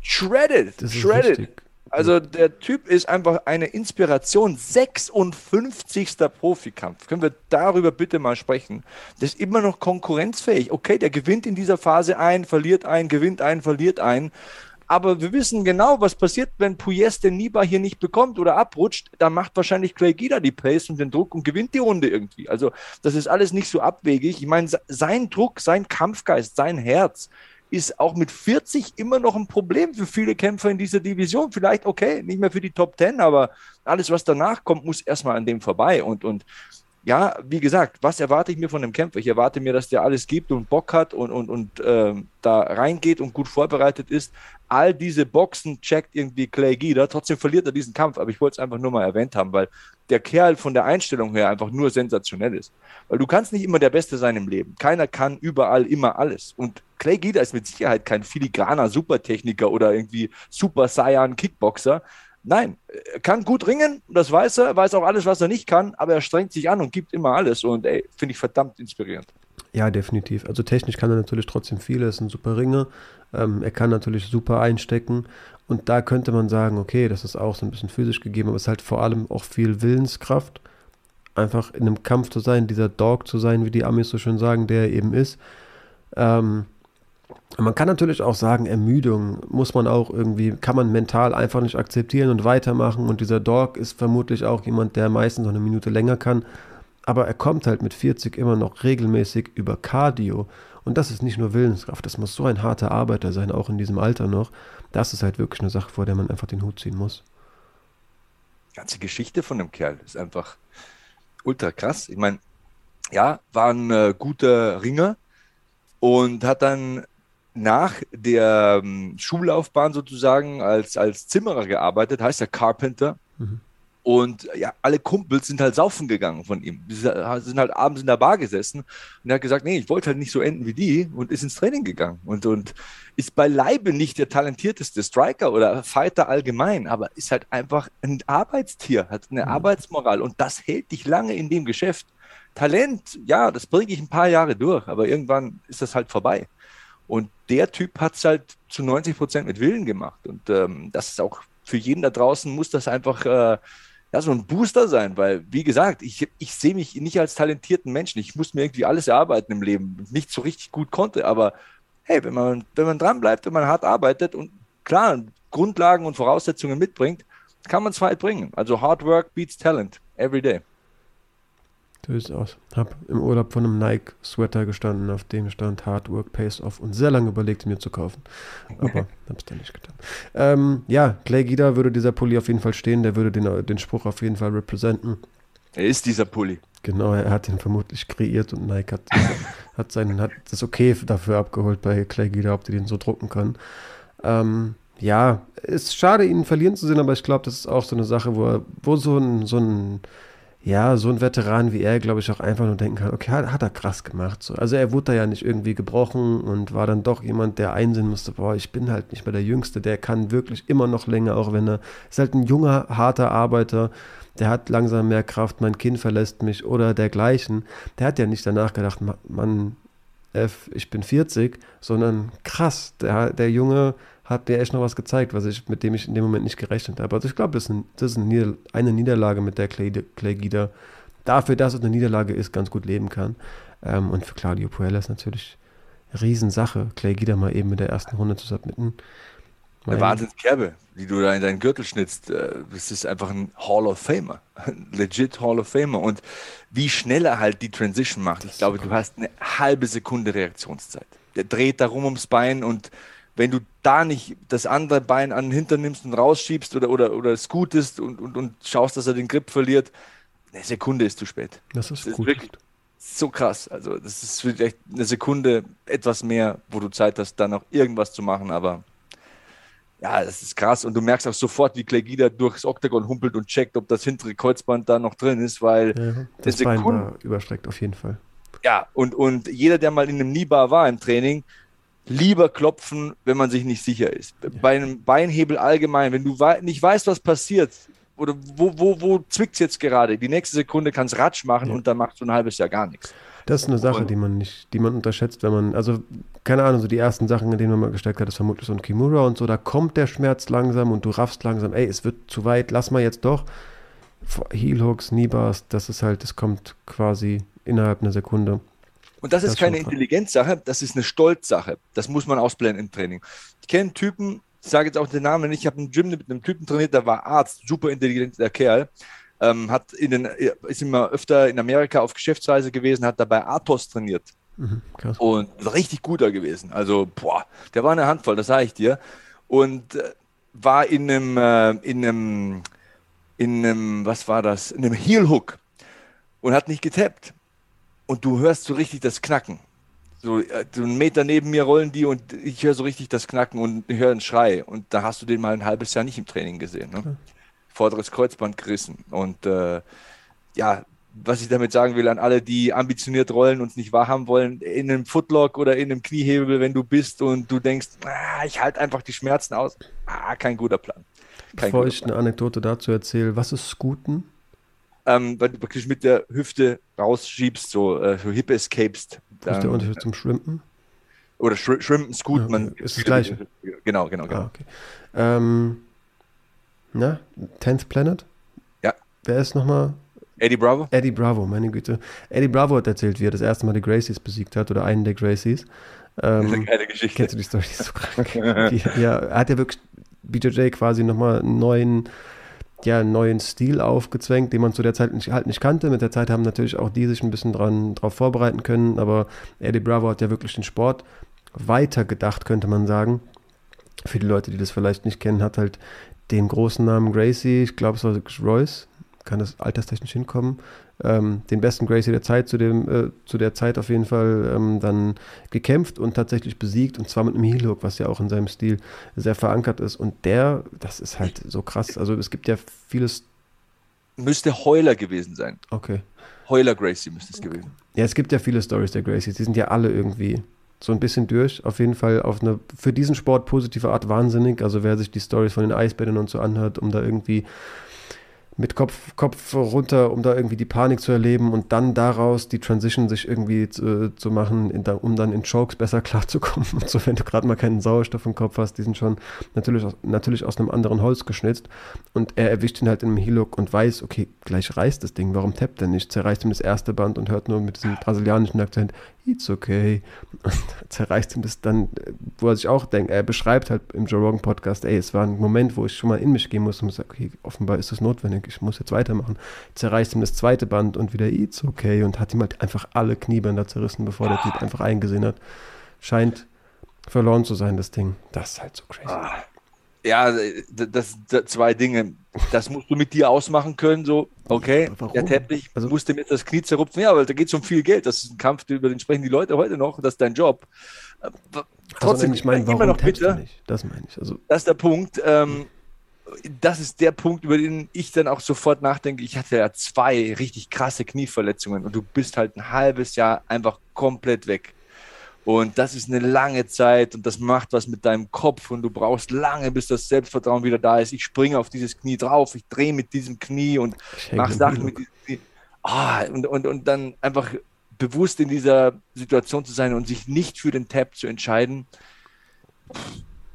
Shredded, shredded. Also der Typ ist einfach eine Inspiration. 56. Profikampf. Können wir darüber bitte mal sprechen? Der ist immer noch konkurrenzfähig. Okay, der gewinnt in dieser Phase ein, verliert ein, gewinnt ein, verliert ein. Aber wir wissen genau, was passiert, wenn Pugliese den Niba hier nicht bekommt oder abrutscht. Da macht wahrscheinlich Clay Guida die Pace und den Druck und gewinnt die Runde irgendwie. Also das ist alles nicht so abwegig. Ich meine, sein Druck, sein Kampfgeist, sein Herz ist auch mit 40 immer noch ein Problem für viele Kämpfer in dieser Division. Vielleicht okay, nicht mehr für die Top 10, aber alles, was danach kommt, muss erstmal an dem vorbei. Und, und ja, wie gesagt, was erwarte ich mir von einem Kämpfer? Ich erwarte mir, dass der alles gibt und Bock hat und, und, und äh, da reingeht und gut vorbereitet ist. All diese Boxen checkt irgendwie Clay Guida. Trotzdem verliert er diesen Kampf, aber ich wollte es einfach nur mal erwähnt haben, weil der Kerl von der Einstellung her einfach nur sensationell ist. Weil du kannst nicht immer der Beste sein im Leben. Keiner kann überall immer alles. Und Clay Guida ist mit Sicherheit kein filigraner Supertechniker oder irgendwie Super Saiyan Kickboxer, Nein, er kann gut ringen, das weiß er, weiß auch alles, was er nicht kann, aber er strengt sich an und gibt immer alles und ey, finde ich verdammt inspirierend. Ja, definitiv. Also technisch kann er natürlich trotzdem viel, er ist ein super Ringer, ähm, er kann natürlich super einstecken und da könnte man sagen, okay, das ist auch so ein bisschen physisch gegeben, aber es ist halt vor allem auch viel Willenskraft, einfach in einem Kampf zu sein, dieser Dog zu sein, wie die Amis so schön sagen, der er eben ist. Ähm, man kann natürlich auch sagen, Ermüdung muss man auch irgendwie, kann man mental einfach nicht akzeptieren und weitermachen. Und dieser Dog ist vermutlich auch jemand, der meistens noch eine Minute länger kann. Aber er kommt halt mit 40 immer noch regelmäßig über Cardio. Und das ist nicht nur Willenskraft, das muss so ein harter Arbeiter sein, auch in diesem Alter noch. Das ist halt wirklich eine Sache, vor der man einfach den Hut ziehen muss. Die ganze Geschichte von dem Kerl ist einfach ultra krass. Ich meine, ja, war ein äh, guter Ringer und hat dann nach der ähm, Schullaufbahn sozusagen als, als Zimmerer gearbeitet, heißt er Carpenter. Mhm. Und ja, alle Kumpels sind halt saufen gegangen von ihm. Die sind halt abends in der Bar gesessen und er hat gesagt, nee, ich wollte halt nicht so enden wie die und ist ins Training gegangen und, und ist beileibe nicht der talentierteste Striker oder Fighter allgemein, aber ist halt einfach ein Arbeitstier, hat eine mhm. Arbeitsmoral und das hält dich lange in dem Geschäft. Talent, ja, das bringe ich ein paar Jahre durch, aber irgendwann ist das halt vorbei. Und der Typ hat es halt zu 90 Prozent mit Willen gemacht. Und ähm, das ist auch für jeden da draußen, muss das einfach äh, ja, so ein Booster sein, weil, wie gesagt, ich, ich sehe mich nicht als talentierten Menschen. Ich muss mir irgendwie alles erarbeiten im Leben. Nicht so richtig gut konnte, aber hey, wenn man, wenn man dran bleibt, wenn man hart arbeitet und klar Grundlagen und Voraussetzungen mitbringt, kann man es weit bringen. Also Hard Work beats Talent every day. So ist aus. Hab im Urlaub von einem Nike-Sweater gestanden, auf dem stand Hard Work Pays Off und sehr lange überlegt, mir zu kaufen. Aber hab's dann nicht getan. Ähm, ja, Clay Guida würde dieser Pulli auf jeden Fall stehen, der würde den, den Spruch auf jeden Fall representen. Er ist dieser Pulli. Genau, er hat ihn vermutlich kreiert und Nike hat, hat, seinen, hat das okay dafür abgeholt bei Clay Guida, ob die den so drucken können. Ähm, ja, ist schade, ihn verlieren zu sehen, aber ich glaube, das ist auch so eine Sache, wo, er, wo so ein, so ein ja, so ein Veteran wie er, glaube ich, auch einfach nur denken kann, okay, hat, hat er krass gemacht. So. Also er wurde da ja nicht irgendwie gebrochen und war dann doch jemand, der einsehen musste, boah, ich bin halt nicht mehr der Jüngste, der kann wirklich immer noch länger, auch wenn er, ist halt ein junger, harter Arbeiter, der hat langsam mehr Kraft, mein Kind verlässt mich oder dergleichen. Der hat ja nicht danach gedacht, Mann, F, ich bin 40, sondern krass, der, der Junge hat mir echt noch was gezeigt, was ich, mit dem ich in dem Moment nicht gerechnet habe. Also ich glaube, das ist, ein, das ist eine Niederlage, mit der Clay, Clay Guida dafür, dass es eine Niederlage ist, ganz gut leben kann. Ähm, und für Claudio Puella ist natürlich eine Riesensache, Clay Guida mal eben mit der ersten Runde zu submitten. Eine Wahnsinnskerbe, die du da in deinen Gürtel schnitzt. Äh, das ist einfach ein Hall of Famer. Legit Hall of Famer. Und wie schnell er halt die Transition macht. Ich glaube, du hast eine halbe Sekunde Reaktionszeit. Der dreht da rum ums Bein und wenn du da nicht das andere Bein an den Hintern nimmst und rausschiebst oder, oder, oder scootest und, und, und schaust, dass er den Grip verliert, eine Sekunde ist zu spät. Das ist, das ist wirklich so krass. Also, das ist vielleicht eine Sekunde etwas mehr, wo du Zeit hast, dann noch irgendwas zu machen, aber ja, das ist krass. Und du merkst auch sofort, wie Clay Guida durchs Oktagon humpelt und checkt, ob das hintere Kreuzband da noch drin ist, weil ja, das Bein war überstreckt auf jeden Fall. Ja, und, und jeder, der mal in einem Kniebar war im Training, lieber klopfen, wenn man sich nicht sicher ist. Ja. Bei einem Beinhebel allgemein, wenn du nicht weißt, was passiert, oder wo, wo, wo zwickt es jetzt gerade, die nächste Sekunde kann es Ratsch machen ja. und dann machst du ein halbes Jahr gar nichts. Das ist eine Sache, die man nicht, die man unterschätzt, wenn man, also keine Ahnung, so die ersten Sachen, in denen man mal gesteckt hat, ist vermutlich so ein Kimura und so, da kommt der Schmerz langsam und du raffst langsam, ey, es wird zu weit, lass mal jetzt doch. Heel Hooks, Kniebars, das ist halt, das kommt quasi innerhalb einer Sekunde. Und das ist das keine Intelligenzsache, das ist eine Stolzsache. Das muss man ausblenden im Training. Ich kenne Typen, ich sage jetzt auch den Namen nicht, ich habe einen Gym mit einem Typen trainiert, der war Arzt, super intelligenter Kerl. Ähm, hat in den, ist immer öfter in Amerika auf Geschäftsreise gewesen, hat dabei Athos trainiert. Mhm, und richtig guter gewesen. Also, boah, der war eine Handvoll, das sage ich dir. Und äh, war in einem, äh, in einem, in einem, was war das? In einem Heel Hook und hat nicht getappt und du hörst so richtig das Knacken. So, äh, so einen Meter neben mir rollen die und ich höre so richtig das Knacken und höre einen Schrei. Und da hast du den mal ein halbes Jahr nicht im Training gesehen. Ne? Vorderes Kreuzband gerissen. Und äh, ja, was ich damit sagen will an alle, die ambitioniert rollen und es nicht wahrhaben wollen, in einem Footlock oder in einem Kniehebel, wenn du bist und du denkst, ah, ich halte einfach die Schmerzen aus, ah, kein guter Plan. Kein Bevor ich Plan. eine Anekdote dazu erzähle, was ist Scooten? Ähm, weil du praktisch mit der Hüfte rausschiebst, so, äh, so Hip escapest. Ist der Unterschied zum Schwimmen? Oder Sch Schwimmen, Scoot, ja, man. Ist das gleiche. Genau, genau, genau. Ah, okay. ähm, na, 10th Planet? Ja. Wer ist nochmal? Eddie Bravo? Eddie Bravo, meine Güte. Eddie Bravo hat erzählt, wie er das erste Mal die Gracies besiegt hat oder einen der Gracies. Ähm, das ist eine geile Geschichte. Kennst du die Story? Die ist so krank. ja, er hat ja wirklich BJJ quasi nochmal einen neuen ja, einen neuen Stil aufgezwängt, den man zu der Zeit nicht, halt nicht kannte. Mit der Zeit haben natürlich auch die sich ein bisschen dran, drauf vorbereiten können, aber Eddie Bravo hat ja wirklich den Sport weitergedacht, könnte man sagen. Für die Leute, die das vielleicht nicht kennen, hat halt den großen Namen Gracie, ich glaube es war Royce, kann das alterstechnisch hinkommen, ähm, den besten Gracie der Zeit, zu, dem, äh, zu der Zeit auf jeden Fall ähm, dann gekämpft und tatsächlich besiegt und zwar mit einem Heel Hook, was ja auch in seinem Stil sehr verankert ist. Und der, das ist halt so krass. Also es gibt ja vieles. Müsste Heuler gewesen sein. Okay. Heuler Gracie müsste es gewesen. Ja, es gibt ja viele Stories der Gracies, die sind ja alle irgendwie so ein bisschen durch. Auf jeden Fall auf eine für diesen Sport positive Art wahnsinnig. Also wer sich die Stories von den Eisbären und so anhört, um da irgendwie mit Kopf, Kopf runter, um da irgendwie die Panik zu erleben und dann daraus die Transition sich irgendwie zu, zu machen, in, um dann in Chokes besser klarzukommen. Und so, wenn du gerade mal keinen Sauerstoff im Kopf hast, die sind schon natürlich, natürlich aus einem anderen Holz geschnitzt. Und er erwischt ihn halt in einem Hillock und weiß, okay, gleich reißt das Ding, warum tappt er nicht? Zerreißt ihm das erste Band und hört nur mit diesem brasilianischen Akzent, it's okay. Und zerreißt ihm das dann, wo er sich auch denkt, er beschreibt halt im Joe Rogan Podcast, ey, es war ein Moment, wo ich schon mal in mich gehen musste und sage, okay, offenbar ist das notwendig, ich muss jetzt weitermachen. Zerreißt ihm das zweite Band und wieder, it's okay. Und hat ihm halt einfach alle Kniebänder zerrissen, bevor der Typ einfach eingesehen hat. Scheint verloren zu sein, das Ding. Das ist halt so crazy. Ja, das, das, zwei Dinge. Das musst du mit dir ausmachen können, so, okay, Warum? der Teppich also, musste mir das Knie zerrupfen. Ja, weil da geht es um viel Geld. Das ist ein Kampf, über den sprechen die Leute heute noch. Das ist dein Job. Äh, trotzdem, also, ich meine, warum noch bitte. Nicht? Das meine ich. Also, das ist der Punkt. Ähm, das ist der Punkt, über den ich dann auch sofort nachdenke. Ich hatte ja zwei richtig krasse Knieverletzungen und du bist halt ein halbes Jahr einfach komplett weg. Und das ist eine lange Zeit und das macht was mit deinem Kopf und du brauchst lange, bis das Selbstvertrauen wieder da ist. Ich springe auf dieses Knie drauf, ich drehe mit diesem Knie und mache Sachen mit diesem Knie. Ah, und, und, und dann einfach bewusst in dieser Situation zu sein und sich nicht für den Tap zu entscheiden.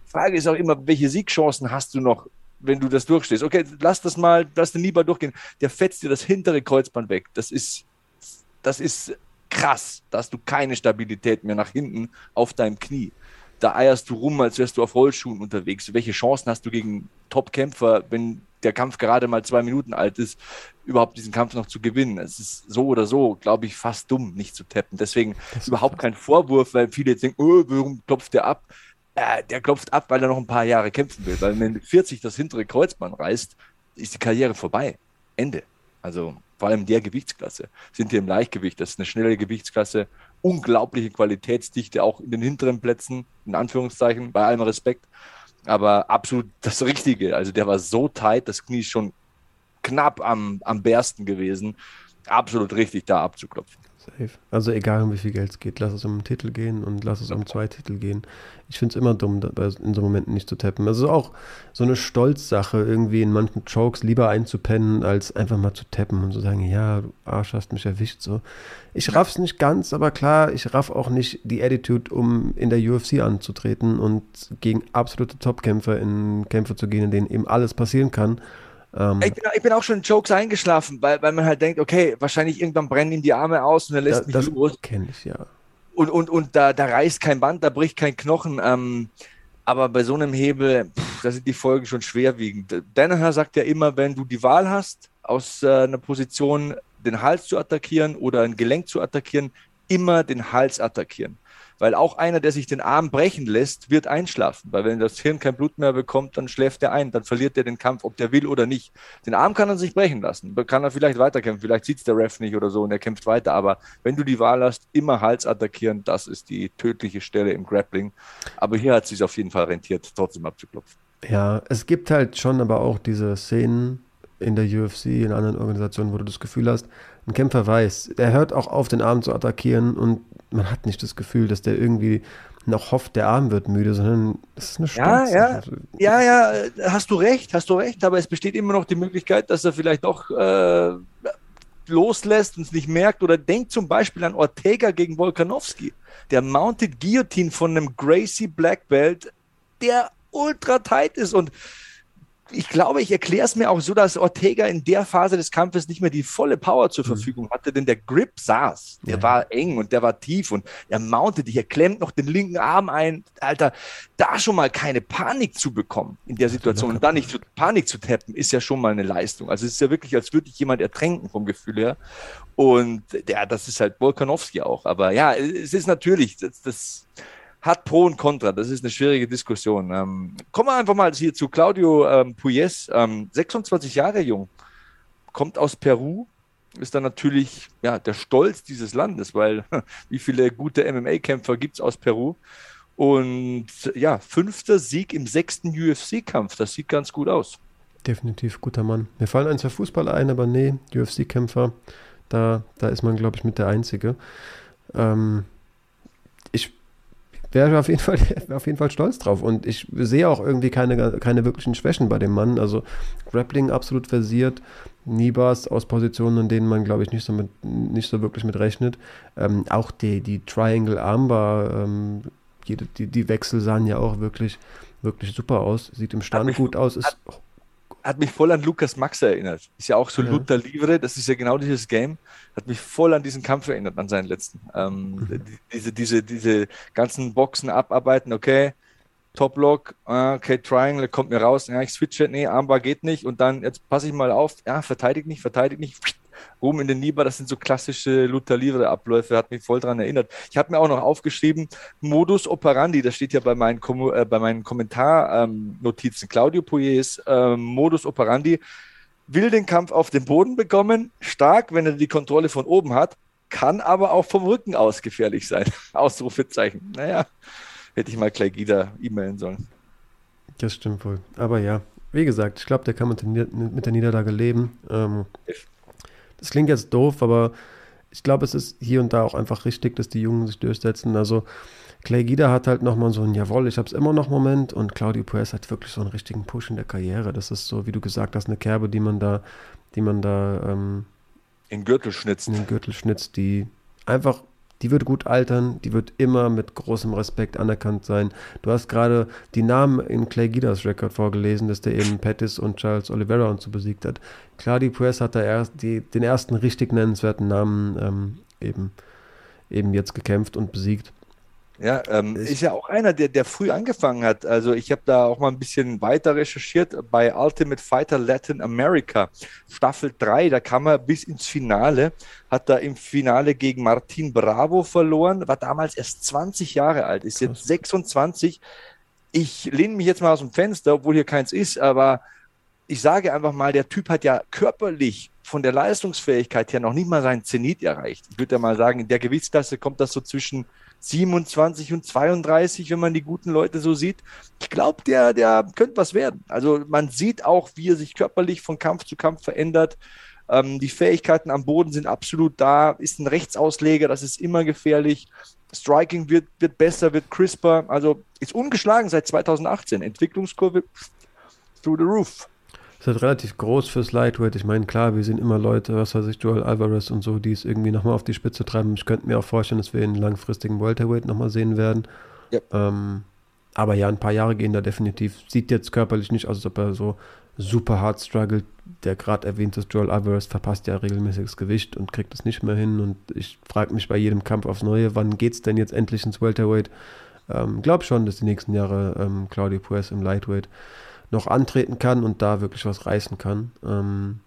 Frage ist auch immer, welche Siegchancen hast du noch, wenn du das durchstehst? Okay, lass das mal, lass den lieber durchgehen. Der fetzt dir das hintere Kreuzband weg. Das ist, das ist krass, da hast du keine Stabilität mehr nach hinten auf deinem Knie. Da eierst du rum, als wärst du auf Rollschuhen unterwegs. Welche Chancen hast du gegen Top-Kämpfer, wenn der Kampf gerade mal zwei Minuten alt ist, überhaupt diesen Kampf noch zu gewinnen? Es ist so oder so, glaube ich, fast dumm, nicht zu tappen. Deswegen überhaupt kein Vorwurf, weil viele jetzt denken, oh, warum klopft der ab? Äh, der klopft ab, weil er noch ein paar Jahre kämpfen will. Weil wenn 40 das hintere Kreuzband reißt, ist die Karriere vorbei. Ende. Also vor allem der Gewichtsklasse, sind hier im Leichtgewicht. Das ist eine schnelle Gewichtsklasse, unglaubliche Qualitätsdichte, auch in den hinteren Plätzen, in Anführungszeichen, bei allem Respekt. aber absolut das Richtige. Also der war so tight, das Knie ist schon knapp am, am bersten gewesen. Absolut richtig, da abzuklopfen. Safe. Also egal um wie viel Geld es geht, lass es um einen Titel gehen und lass es um zwei Titel gehen. Ich finde es immer dumm, in so Momenten nicht zu tappen. Also auch so eine Stolzsache, irgendwie in manchen Chokes lieber einzupennen, als einfach mal zu tappen und zu sagen, ja, du Arsch hast mich erwischt. So. Ich raff's nicht ganz, aber klar, ich raff auch nicht die Attitude, um in der UFC anzutreten und gegen absolute Topkämpfer in Kämpfe zu gehen, in denen eben alles passieren kann. Ähm, ich, bin, ich, bin, auch schon in Jokes eingeschlafen, weil, weil man halt denkt, okay, wahrscheinlich irgendwann brennen ihm die Arme aus und er lässt da, mich das los. kenne ich, ja. Und, und, und da, da reißt kein Band, da bricht kein Knochen. Ähm, aber bei so einem Hebel, pff, da sind die Folgen schon schwerwiegend. Danaher sagt ja immer, wenn du die Wahl hast, aus äh, einer Position den Hals zu attackieren oder ein Gelenk zu attackieren, immer den Hals attackieren. Weil auch einer, der sich den Arm brechen lässt, wird einschlafen. Weil wenn das Hirn kein Blut mehr bekommt, dann schläft er ein, dann verliert er den Kampf, ob der will oder nicht. Den Arm kann er sich brechen lassen, kann er vielleicht weiterkämpfen, vielleicht sieht es der Ref nicht oder so und er kämpft weiter. Aber wenn du die Wahl hast, immer Hals attackieren, das ist die tödliche Stelle im Grappling. Aber hier hat es sich auf jeden Fall rentiert, trotzdem abzuklopfen. Ja, es gibt halt schon aber auch diese Szenen in der UFC, in anderen Organisationen, wo du das Gefühl hast, ein Kämpfer weiß, er hört auch auf, den Arm zu attackieren und man hat nicht das Gefühl, dass der irgendwie noch hofft, der Arm wird müde, sondern das ist eine Stolz. Ja, ja, ja, ja, hast du recht, hast du recht, aber es besteht immer noch die Möglichkeit, dass er vielleicht doch äh, loslässt und es nicht merkt oder denkt zum Beispiel an Ortega gegen Volkanowski, der Mounted Guillotine von einem Gracie Black Belt, der ultra tight ist und ich glaube, ich erkläre es mir auch so, dass Ortega in der Phase des Kampfes nicht mehr die volle Power zur mhm. Verfügung hatte, denn der Grip saß. Der ja. war eng und der war tief und er mountet dich, er klemmt noch den linken Arm ein. Alter, da schon mal keine Panik zu bekommen in der Situation und dann nicht für Panik zu tappen, ist ja schon mal eine Leistung. Also es ist ja wirklich, als würde ich jemand ertränken vom Gefühl her. Und ja, das ist halt Volkanowski auch. Aber ja, es ist natürlich, das, das hat Pro und Contra. Das ist eine schwierige Diskussion. Ähm, kommen wir einfach mal hier zu Claudio ähm, Puyes, ähm, 26 Jahre jung, kommt aus Peru, ist dann natürlich ja, der Stolz dieses Landes, weil wie viele gute MMA-Kämpfer gibt es aus Peru? Und ja, fünfter Sieg im sechsten UFC-Kampf. Das sieht ganz gut aus. Definitiv guter Mann. Mir fallen ein, zwei Fußballer ein, aber nee, UFC-Kämpfer, da, da ist man, glaube ich, mit der Einzige. Ähm, wäre auf jeden Fall auf jeden Fall stolz drauf. Und ich sehe auch irgendwie keine, keine wirklichen Schwächen bei dem Mann. Also Grappling absolut versiert, Nibas aus Positionen, in denen man, glaube ich, nicht so, mit, nicht so wirklich mit rechnet. Ähm, auch die, die Triangle Armbar, ähm, die, die, die Wechsel sahen ja auch wirklich, wirklich super aus. Sieht im Stand gut aus, ist hat mich voll an Lukas Max erinnert. Ist ja auch so ja. Luther Livre, das ist ja genau dieses Game. Hat mich voll an diesen Kampf erinnert, an seinen letzten. Ähm, diese, diese, diese ganzen Boxen abarbeiten, okay, Top Lock, ah, okay, Triangle kommt mir raus, ja, ich switche, nee, Armbar geht nicht und dann, jetzt passe ich mal auf, ja, verteidigt nicht, verteidigt nicht, oben in den Niber, das sind so klassische Luther Livre-Abläufe, hat mich voll daran erinnert. Ich habe mir auch noch aufgeschrieben, Modus operandi, das steht ja bei meinen, Kom äh, bei meinen Kommentarnotizen. Ähm, Claudio Poyes ähm, Modus operandi will den Kampf auf den Boden bekommen, stark, wenn er die Kontrolle von oben hat, kann aber auch vom Rücken aus gefährlich sein. Ausrufezeichen. Naja, hätte ich mal gleich Gida e-mailen sollen. Das stimmt wohl. Aber ja, wie gesagt, ich glaube, der kann mit, mit der Niederlage leben. Ähm, das klingt jetzt doof, aber ich glaube, es ist hier und da auch einfach richtig, dass die Jungen sich durchsetzen. Also Clay Guida hat halt nochmal so ein Jawohl, ich habe es immer noch Moment und Claudio Puez hat wirklich so einen richtigen Push in der Karriere. Das ist so, wie du gesagt hast, eine Kerbe, die man da, die man da ähm, in Gürtel schnitzt. In den Gürtel schnitzt, die einfach die wird gut altern, die wird immer mit großem Respekt anerkannt sein. Du hast gerade die Namen in Clay Gidas Rekord vorgelesen, dass der eben Pettis und Charles Oliveira und so besiegt hat. Klar, die Press hat da erst die, den ersten richtig nennenswerten Namen ähm, eben, eben jetzt gekämpft und besiegt. Ja, ähm, ist ja auch einer, der, der früh angefangen hat. Also ich habe da auch mal ein bisschen weiter recherchiert bei Ultimate Fighter Latin America, Staffel 3, da kam er bis ins Finale, hat da im Finale gegen Martin Bravo verloren, war damals erst 20 Jahre alt, ist jetzt 26. Ich lehne mich jetzt mal aus dem Fenster, obwohl hier keins ist, aber ich sage einfach mal, der Typ hat ja körperlich von der Leistungsfähigkeit her noch nicht mal seinen Zenit erreicht. Ich würde ja mal sagen, in der Gewichtsklasse kommt das so zwischen 27 und 32, wenn man die guten Leute so sieht. Ich glaube, der, der könnte was werden. Also man sieht auch, wie er sich körperlich von Kampf zu Kampf verändert. Ähm, die Fähigkeiten am Boden sind absolut da. Ist ein Rechtsausleger, das ist immer gefährlich. Striking wird, wird besser, wird crisper. Also ist ungeschlagen seit 2018. Entwicklungskurve through the roof. Ist halt relativ groß fürs Lightweight. Ich meine, klar, wir sind immer Leute, was weiß ich, Joel Alvarez und so, die es irgendwie nochmal auf die Spitze treiben. Ich könnte mir auch vorstellen, dass wir einen langfristigen Welterweight nochmal sehen werden. Ja. Ähm, aber ja, ein paar Jahre gehen da definitiv. Sieht jetzt körperlich nicht aus, als ob er so super hart struggelt. Der gerade erwähnte Joel Alvarez verpasst ja regelmäßiges Gewicht und kriegt es nicht mehr hin. Und ich frage mich bei jedem Kampf aufs Neue, wann geht es denn jetzt endlich ins Welterweight? Ähm, Glaube schon, dass die nächsten Jahre ähm, Claudio Puez im Lightweight noch antreten kann und da wirklich was reißen kann. Ähm,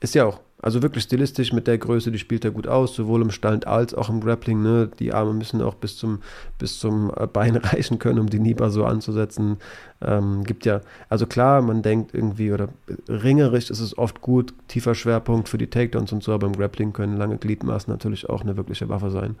ist ja auch also wirklich stilistisch mit der Größe, die spielt er gut aus, sowohl im Stand als auch im Grappling. Ne? Die Arme müssen auch bis zum, bis zum äh, Bein reichen können, um die Niba so anzusetzen. Ähm, gibt ja, also klar, man denkt irgendwie, oder ringerisch ist es oft gut, tiefer Schwerpunkt für die Takedowns und so, aber im Grappling können lange Gliedmaßen natürlich auch eine wirkliche Waffe sein.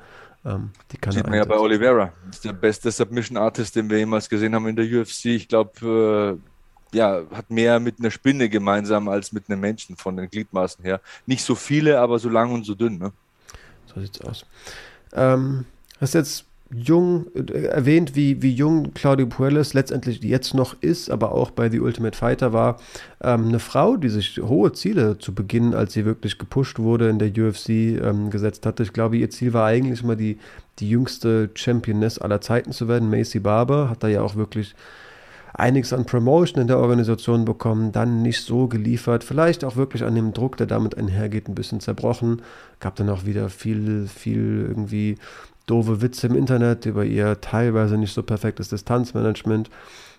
Ähm, die kann Sieht man ja bei Oliveira. Das ist der beste Submission Artist, den wir jemals gesehen haben in der UFC. Ich glaube, äh, ja, hat mehr mit einer Spinne gemeinsam als mit einem Menschen von den Gliedmaßen her. Nicht so viele, aber so lang und so dünn. Ne? So sieht's aus. Ähm, hast jetzt jung äh, erwähnt, wie, wie jung Claudio Puelles letztendlich jetzt noch ist, aber auch bei The Ultimate Fighter war. Ähm, eine Frau, die sich hohe Ziele zu Beginn, als sie wirklich gepusht wurde in der UFC, ähm, gesetzt hatte. Ich glaube, ihr Ziel war eigentlich mal die, die jüngste Championess aller Zeiten zu werden. Macy Barber hat da ja auch wirklich einiges an Promotion in der Organisation bekommen, dann nicht so geliefert, vielleicht auch wirklich an dem Druck, der damit einhergeht, ein bisschen zerbrochen. Gab dann auch wieder viel, viel irgendwie doofe Witze im Internet über ihr teilweise nicht so perfektes Distanzmanagement.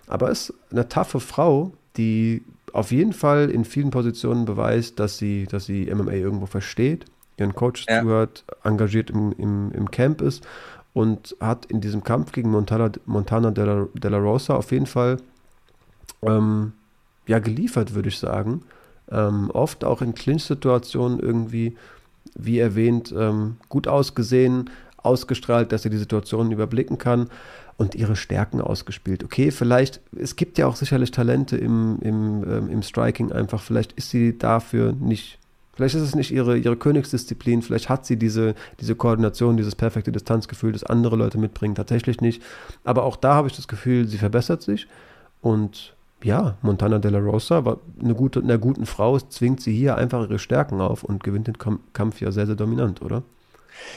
Aber ist eine taffe Frau, die auf jeden Fall in vielen Positionen beweist, dass sie, dass sie MMA irgendwo versteht, ihren Coach ja. zuhört, engagiert im, im, im Camp ist und hat in diesem Kampf gegen Montana, Montana de, la, de la Rosa auf jeden Fall ähm, ja, geliefert, würde ich sagen. Ähm, oft auch in Clinch-Situationen irgendwie, wie erwähnt, ähm, gut ausgesehen, ausgestrahlt, dass sie die Situation überblicken kann und ihre Stärken ausgespielt. Okay, vielleicht, es gibt ja auch sicherlich Talente im, im, ähm, im Striking einfach, vielleicht ist sie dafür nicht Vielleicht ist es nicht ihre, ihre Königsdisziplin, vielleicht hat sie diese, diese Koordination, dieses perfekte Distanzgefühl, das andere Leute mitbringen, tatsächlich nicht. Aber auch da habe ich das Gefühl, sie verbessert sich. Und ja, Montana de la Rosa war eine gute, einer guten Frau, zwingt sie hier einfach ihre Stärken auf und gewinnt den Kampf ja sehr, sehr dominant, oder?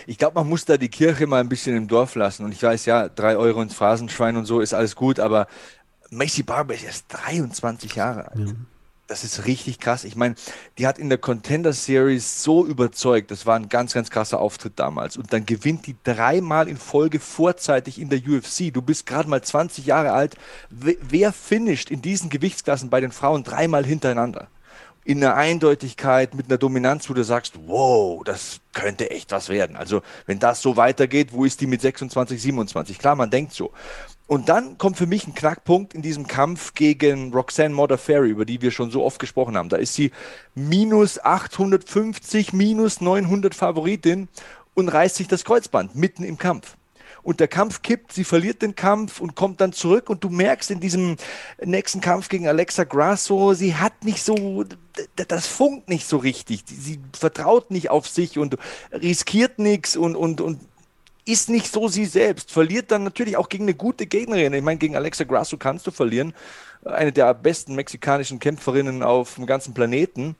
Ich glaube, man muss da die Kirche mal ein bisschen im Dorf lassen. Und ich weiß, ja, drei Euro ins Phrasenschwein und so ist alles gut, aber Macy Barber ist erst 23 Jahre alt. Ja. Das ist richtig krass. Ich meine, die hat in der Contender Series so überzeugt. Das war ein ganz, ganz krasser Auftritt damals. Und dann gewinnt die dreimal in Folge vorzeitig in der UFC. Du bist gerade mal 20 Jahre alt. Wer finisht in diesen Gewichtsklassen bei den Frauen dreimal hintereinander? In einer Eindeutigkeit, mit einer Dominanz, wo du sagst, wow, das könnte echt was werden. Also, wenn das so weitergeht, wo ist die mit 26, 27? Klar, man denkt so. Und dann kommt für mich ein Knackpunkt in diesem Kampf gegen Roxanne Modafferi, über die wir schon so oft gesprochen haben. Da ist sie minus 850, minus 900 Favoritin und reißt sich das Kreuzband mitten im Kampf. Und der Kampf kippt, sie verliert den Kampf und kommt dann zurück und du merkst in diesem nächsten Kampf gegen Alexa Grasso, sie hat nicht so, das funkt nicht so richtig. Sie vertraut nicht auf sich und riskiert nichts und, und, und ist nicht so sie selbst, verliert dann natürlich auch gegen eine gute Gegnerin. Ich meine, gegen Alexa Grasso kannst du verlieren, eine der besten mexikanischen Kämpferinnen auf dem ganzen Planeten.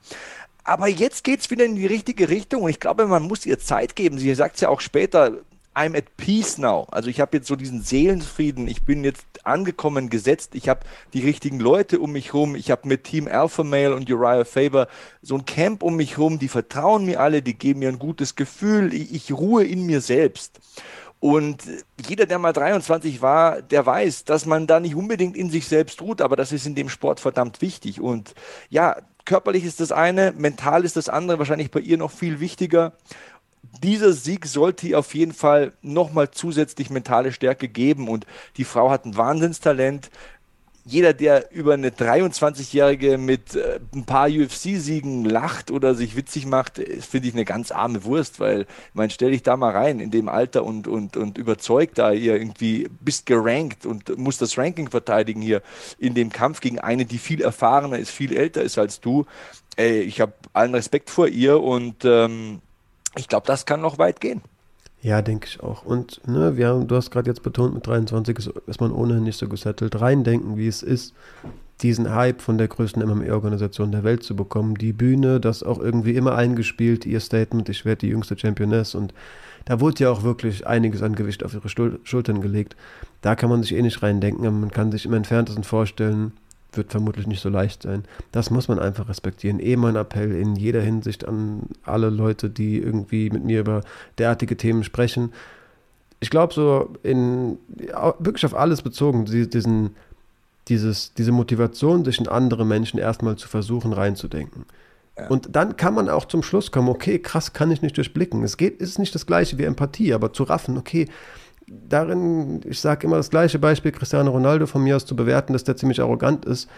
Aber jetzt geht es wieder in die richtige Richtung und ich glaube, man muss ihr Zeit geben. Sie sagt es ja auch später, I'm at peace now. Also ich habe jetzt so diesen Seelenfrieden. Ich bin jetzt angekommen, gesetzt. Ich habe die richtigen Leute um mich herum. Ich habe mit Team Alpha Male und Uriah Faber so ein Camp um mich herum. Die vertrauen mir alle, die geben mir ein gutes Gefühl. Ich, ich ruhe in mir selbst. Und jeder, der mal 23 war, der weiß, dass man da nicht unbedingt in sich selbst ruht, aber das ist in dem Sport verdammt wichtig. Und ja, körperlich ist das eine, mental ist das andere, wahrscheinlich bei ihr noch viel wichtiger dieser Sieg sollte ihr auf jeden Fall nochmal zusätzlich mentale Stärke geben und die Frau hat ein Wahnsinnstalent. jeder, der über eine 23-Jährige mit äh, ein paar UFC-Siegen lacht oder sich witzig macht, finde ich eine ganz arme Wurst, weil, ich meine, stell dich da mal rein in dem Alter und, und, und überzeug da ihr irgendwie, bist gerankt und musst das Ranking verteidigen hier in dem Kampf gegen eine, die viel erfahrener ist, viel älter ist als du. Ey, ich habe allen Respekt vor ihr und ähm, ich glaube, das kann noch weit gehen. Ja, denke ich auch. Und ne, wir haben, du hast gerade jetzt betont, mit 23 ist, ist man ohnehin nicht so gesettelt. Reindenken, wie es ist, diesen Hype von der größten MMA-Organisation der Welt zu bekommen. Die Bühne, das auch irgendwie immer eingespielt, ihr Statement, ich werde die jüngste Championess. Und da wurde ja auch wirklich einiges an Gewicht auf ihre Schultern gelegt. Da kann man sich eh nicht reindenken, aber man kann sich im Entferntesten vorstellen, wird vermutlich nicht so leicht sein. Das muss man einfach respektieren. Eh mein Appell in jeder Hinsicht an alle Leute, die irgendwie mit mir über derartige Themen sprechen. Ich glaube, so in wirklich auf alles bezogen, diesen, dieses, diese Motivation, sich in andere Menschen erstmal zu versuchen reinzudenken. Ja. Und dann kann man auch zum Schluss kommen, okay, krass, kann ich nicht durchblicken. Es geht, ist nicht das gleiche wie Empathie, aber zu raffen, okay, darin, ich sage immer das gleiche Beispiel, Cristiano Ronaldo von mir aus zu bewerten, dass der ziemlich arrogant ist.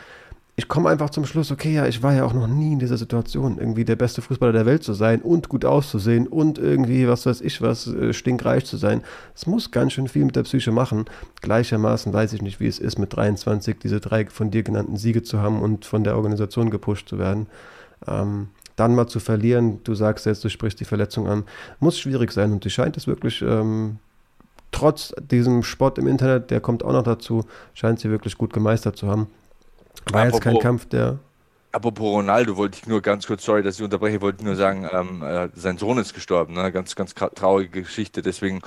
Ich komme einfach zum Schluss, okay, ja, ich war ja auch noch nie in dieser Situation, irgendwie der beste Fußballer der Welt zu sein und gut auszusehen und irgendwie, was weiß ich was, äh, stinkreich zu sein. Es muss ganz schön viel mit der Psyche machen. Gleichermaßen weiß ich nicht, wie es ist, mit 23 diese drei von dir genannten Siege zu haben und von der Organisation gepusht zu werden. Ähm, dann mal zu verlieren, du sagst jetzt, du sprichst die Verletzung an, muss schwierig sein und die scheint es wirklich ähm, trotz diesem Spott im Internet, der kommt auch noch dazu, scheint sie wirklich gut gemeistert zu haben. War apropos, jetzt kein Kampf, der. Apropos Ronaldo, wollte ich nur ganz kurz, sorry, dass ich unterbreche, wollte nur sagen, ähm, äh, sein Sohn ist gestorben, ne? ganz, ganz traurige Geschichte. Deswegen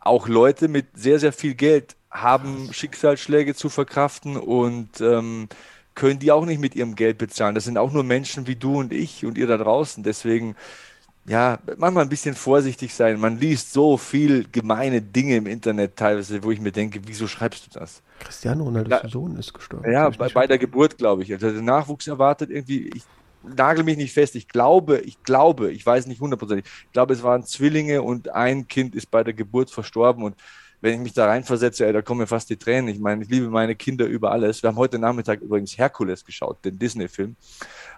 auch Leute mit sehr, sehr viel Geld haben Schicksalsschläge zu verkraften und ähm, können die auch nicht mit ihrem Geld bezahlen. Das sind auch nur Menschen wie du und ich und ihr da draußen. Deswegen ja, manchmal ein bisschen vorsichtig sein. Man liest so viel gemeine Dinge im Internet teilweise, wo ich mir denke, wieso schreibst du das? Cristiano Ronaldos ja, Sohn ist gestorben. Ja, bei, bei der Geburt, glaube ich. Also der Nachwuchs erwartet irgendwie, ich nagel mich nicht fest. Ich glaube, ich glaube, ich weiß nicht hundertprozentig. Ich glaube, es waren Zwillinge und ein Kind ist bei der Geburt verstorben und wenn ich mich da reinversetze, ey, da kommen mir fast die Tränen. Ich meine, ich liebe meine Kinder über alles. Wir haben heute Nachmittag übrigens Herkules geschaut, den Disney-Film.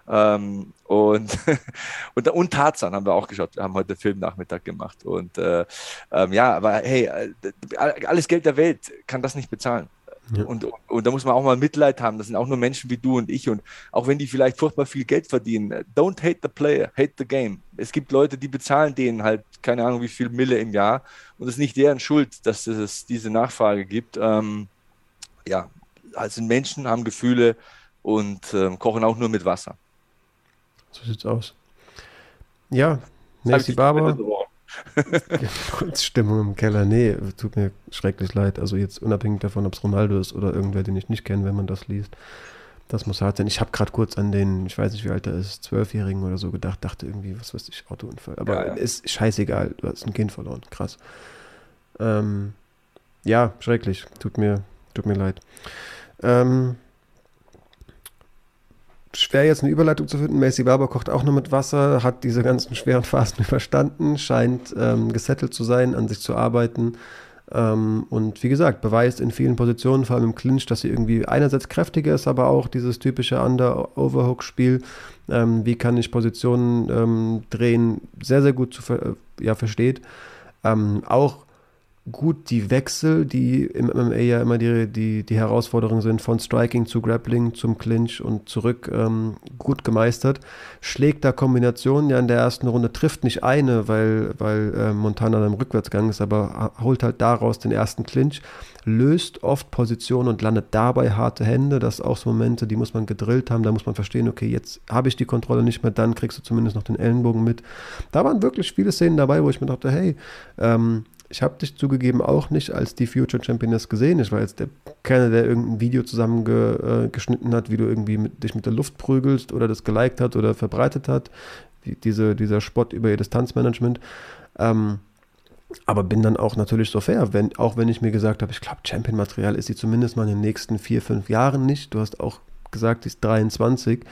Ähm, und, und, und Tarzan haben wir auch geschaut. Wir haben heute Filmnachmittag gemacht. Und äh, ähm, ja, aber hey, äh, alles Geld der Welt kann das nicht bezahlen. Ja. Und, und da muss man auch mal Mitleid haben. Das sind auch nur Menschen wie du und ich. Und auch wenn die vielleicht furchtbar viel Geld verdienen, don't hate the player, hate the game. Es gibt Leute, die bezahlen denen halt keine Ahnung wie viel Mille im Jahr. Und es ist nicht deren Schuld, dass es diese Nachfrage gibt. Ähm, ja, also Menschen haben Gefühle und ähm, kochen auch nur mit Wasser. So sieht's aus. Ja, Nancy Barber. Kurz Stimmung im Keller. Nee, tut mir schrecklich leid. Also jetzt unabhängig davon, ob es Ronaldo ist oder irgendwer, den ich nicht kenne, wenn man das liest. Das muss hart sein. Ich habe gerade kurz an den, ich weiß nicht, wie alt er ist, Zwölfjährigen oder so gedacht, dachte irgendwie, was weiß ich, Autounfall. Aber ja, ja. ist scheißegal, du hast ein Kind verloren. Krass. Ähm, ja, schrecklich. Tut mir, tut mir leid. Ähm, schwer jetzt eine Überleitung zu finden. Macy Barber kocht auch nur mit Wasser, hat diese ganzen schweren Phasen überstanden, scheint ähm, gesettelt zu sein, an sich zu arbeiten. Ähm, und wie gesagt, beweist in vielen Positionen, vor allem im Clinch, dass sie irgendwie einerseits kräftiger ist, aber auch dieses typische Under-Overhook-Spiel. Ähm, wie kann ich Positionen ähm, drehen, sehr, sehr gut zu ver ja, versteht. Ähm, auch gut die Wechsel, die im MMA ja immer die, die, die Herausforderungen sind, von Striking zu Grappling zum Clinch und zurück, ähm, gut gemeistert. Schlägt da Kombinationen ja in der ersten Runde, trifft nicht eine, weil, weil äh, Montana dann im Rückwärtsgang ist, aber holt halt daraus den ersten Clinch, löst oft Positionen und landet dabei harte Hände. Das sind auch so Momente, die muss man gedrillt haben, da muss man verstehen, okay, jetzt habe ich die Kontrolle nicht mehr, dann kriegst du zumindest noch den Ellenbogen mit. Da waren wirklich viele Szenen dabei, wo ich mir dachte, hey, ähm, ich habe dich zugegeben auch nicht als die Future Championess gesehen. Ich war jetzt der, keiner, der irgendein Video zusammengeschnitten hat, wie du irgendwie mit, dich mit der Luft prügelst oder das geliked hat oder verbreitet hat. Die, diese, dieser Spott über ihr Distanzmanagement. Ähm, aber bin dann auch natürlich so fair, wenn, auch wenn ich mir gesagt habe, ich glaube, Champion-Material ist sie zumindest mal in den nächsten vier, fünf Jahren nicht. Du hast auch gesagt, sie ist 23.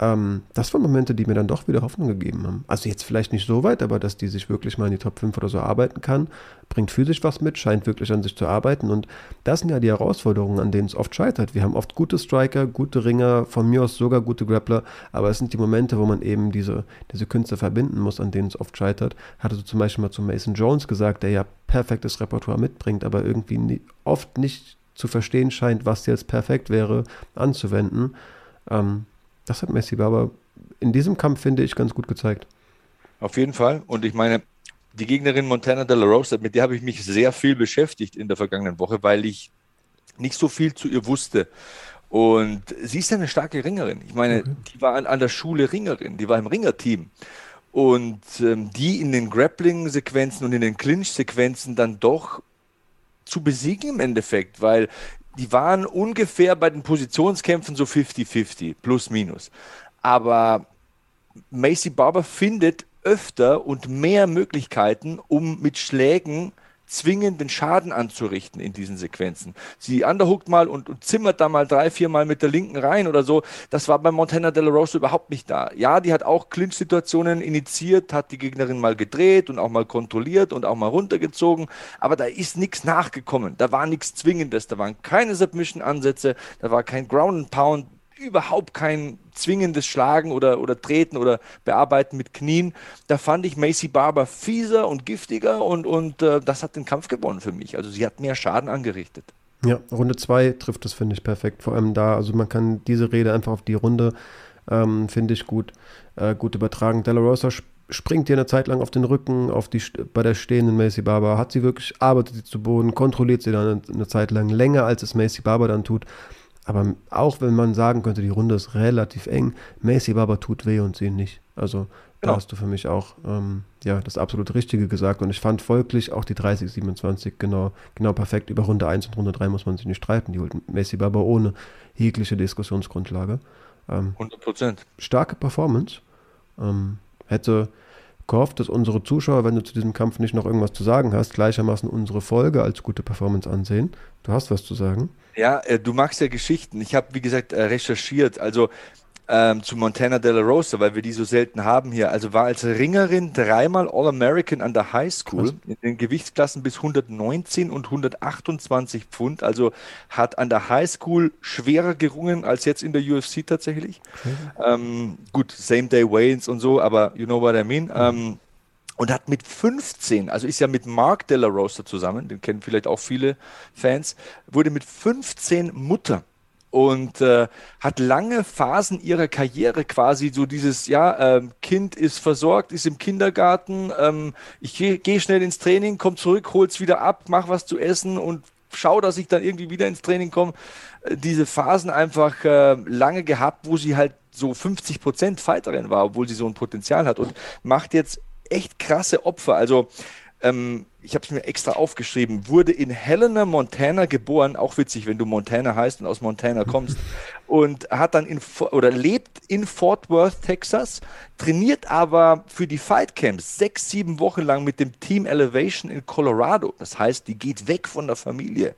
ähm, das waren Momente, die mir dann doch wieder Hoffnung gegeben haben. Also jetzt vielleicht nicht so weit, aber dass die sich wirklich mal in die Top 5 oder so arbeiten kann, bringt physisch was mit, scheint wirklich an sich zu arbeiten. Und das sind ja die Herausforderungen, an denen es oft scheitert. Wir haben oft gute Striker, gute Ringer, von mir aus sogar gute Grappler, aber es sind die Momente, wo man eben diese, diese Künste verbinden muss, an denen es oft scheitert. Hatte so zum Beispiel mal zu Mason Jones gesagt, der ja perfektes Repertoire mitbringt, aber irgendwie nie, oft nicht zu verstehen scheint, was jetzt perfekt wäre, anzuwenden. Ähm, das hat Messi aber in diesem Kampf, finde ich, ganz gut gezeigt. Auf jeden Fall. Und ich meine, die Gegnerin Montana de la Rosa, mit der habe ich mich sehr viel beschäftigt in der vergangenen Woche, weil ich nicht so viel zu ihr wusste. Und sie ist eine starke Ringerin. Ich meine, okay. die war an, an, der Schule Ringerin, die war im Ringerteam. Und ähm, die in den Grappling-Sequenzen und in den Clinch-Sequenzen dann doch zu besiegen im Endeffekt, weil die waren ungefähr bei den Positionskämpfen so 50-50, plus minus. Aber Macy Barber findet öfter und mehr Möglichkeiten, um mit Schlägen den Schaden anzurichten in diesen Sequenzen. Sie underhookt mal und, und zimmert da mal drei, vier Mal mit der linken rein oder so. Das war bei Montana De La Rosa überhaupt nicht da. Ja, die hat auch Clinch-Situationen initiiert, hat die Gegnerin mal gedreht und auch mal kontrolliert und auch mal runtergezogen, aber da ist nichts nachgekommen. Da war nichts Zwingendes, da waren keine Submission-Ansätze, da war kein Ground and Pound, überhaupt kein zwingendes Schlagen oder, oder Treten oder Bearbeiten mit Knien. Da fand ich Macy Barber fieser und giftiger und, und äh, das hat den Kampf gewonnen für mich. Also sie hat mehr Schaden angerichtet. Ja, Runde 2 trifft das, finde ich, perfekt. Vor allem da, also man kann diese Rede einfach auf die Runde, ähm, finde ich, gut, äh, gut übertragen. Della Rosa springt ihr eine Zeit lang auf den Rücken, auf die, bei der stehenden Macy Barber, hat sie wirklich, arbeitet sie zu Boden, kontrolliert sie dann eine, eine Zeit lang länger, als es Macy Barber dann tut. Aber auch wenn man sagen könnte, die Runde ist relativ eng, Macy Barber tut weh und sie nicht. Also genau. da hast du für mich auch ähm, ja, das absolut Richtige gesagt. Und ich fand folglich auch die 30-27 genau, genau perfekt. Über Runde 1 und Runde 3 muss man sich nicht streiten. Die holt Macy Barber ohne jegliche Diskussionsgrundlage. Ähm, 100 Prozent. Starke Performance. Ähm, hätte gehofft, dass unsere Zuschauer, wenn du zu diesem Kampf nicht noch irgendwas zu sagen hast, gleichermaßen unsere Folge als gute Performance ansehen. Du hast was zu sagen. Ja, äh, du magst ja Geschichten. Ich habe, wie gesagt, äh, recherchiert. Also ähm, zu Montana De La Rosa, weil wir die so selten haben hier. Also war als Ringerin dreimal All-American an der High School in den Gewichtsklassen bis 119 und 128 Pfund. Also hat an der High School schwerer gerungen als jetzt in der UFC tatsächlich. Ähm, gut, Same Day Waynes und so, aber you know what I mean. Ähm, und hat mit 15, also ist ja mit Mark De La Rosa zusammen, den kennen vielleicht auch viele Fans, wurde mit 15 Mutter und äh, hat lange Phasen ihrer Karriere quasi so dieses, ja, ähm, Kind ist versorgt, ist im Kindergarten, ähm, ich gehe geh schnell ins Training, komm zurück, hol's wieder ab, mach was zu essen und schau, dass ich dann irgendwie wieder ins Training komme. Äh, diese Phasen einfach äh, lange gehabt, wo sie halt so 50 Prozent Fighterin war, obwohl sie so ein Potenzial hat und macht jetzt echt krasse Opfer. Also ähm, ich habe es mir extra aufgeschrieben, wurde in Helena, Montana geboren, auch witzig, wenn du Montana heißt und aus Montana kommst, und hat dann in oder lebt in Fort Worth, Texas, trainiert aber für die Fight Camps sechs, sieben Wochen lang mit dem Team Elevation in Colorado. Das heißt, die geht weg von der Familie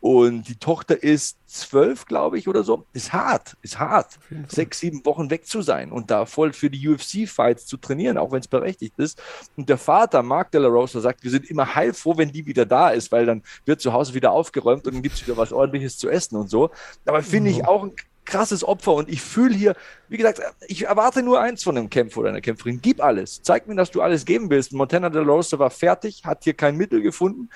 und die Tochter ist zwölf, glaube ich, oder so. Ist hart, ist hart, sechs, sieben Wochen weg zu sein und da voll für die UFC-Fights zu trainieren, auch wenn es berechtigt ist. Und der Vater, Mark De La Rosa, sagt, wir sind immer heilfroh, wenn die wieder da ist, weil dann wird zu Hause wieder aufgeräumt und dann gibt es wieder was Ordentliches zu essen und so. Aber finde ich auch ein krasses Opfer und ich fühle hier, wie gesagt, ich erwarte nur eins von einem Kämpfer oder einer Kämpferin. Gib alles. Zeig mir, dass du alles geben willst. Montana De La Rosa war fertig, hat hier kein Mittel gefunden,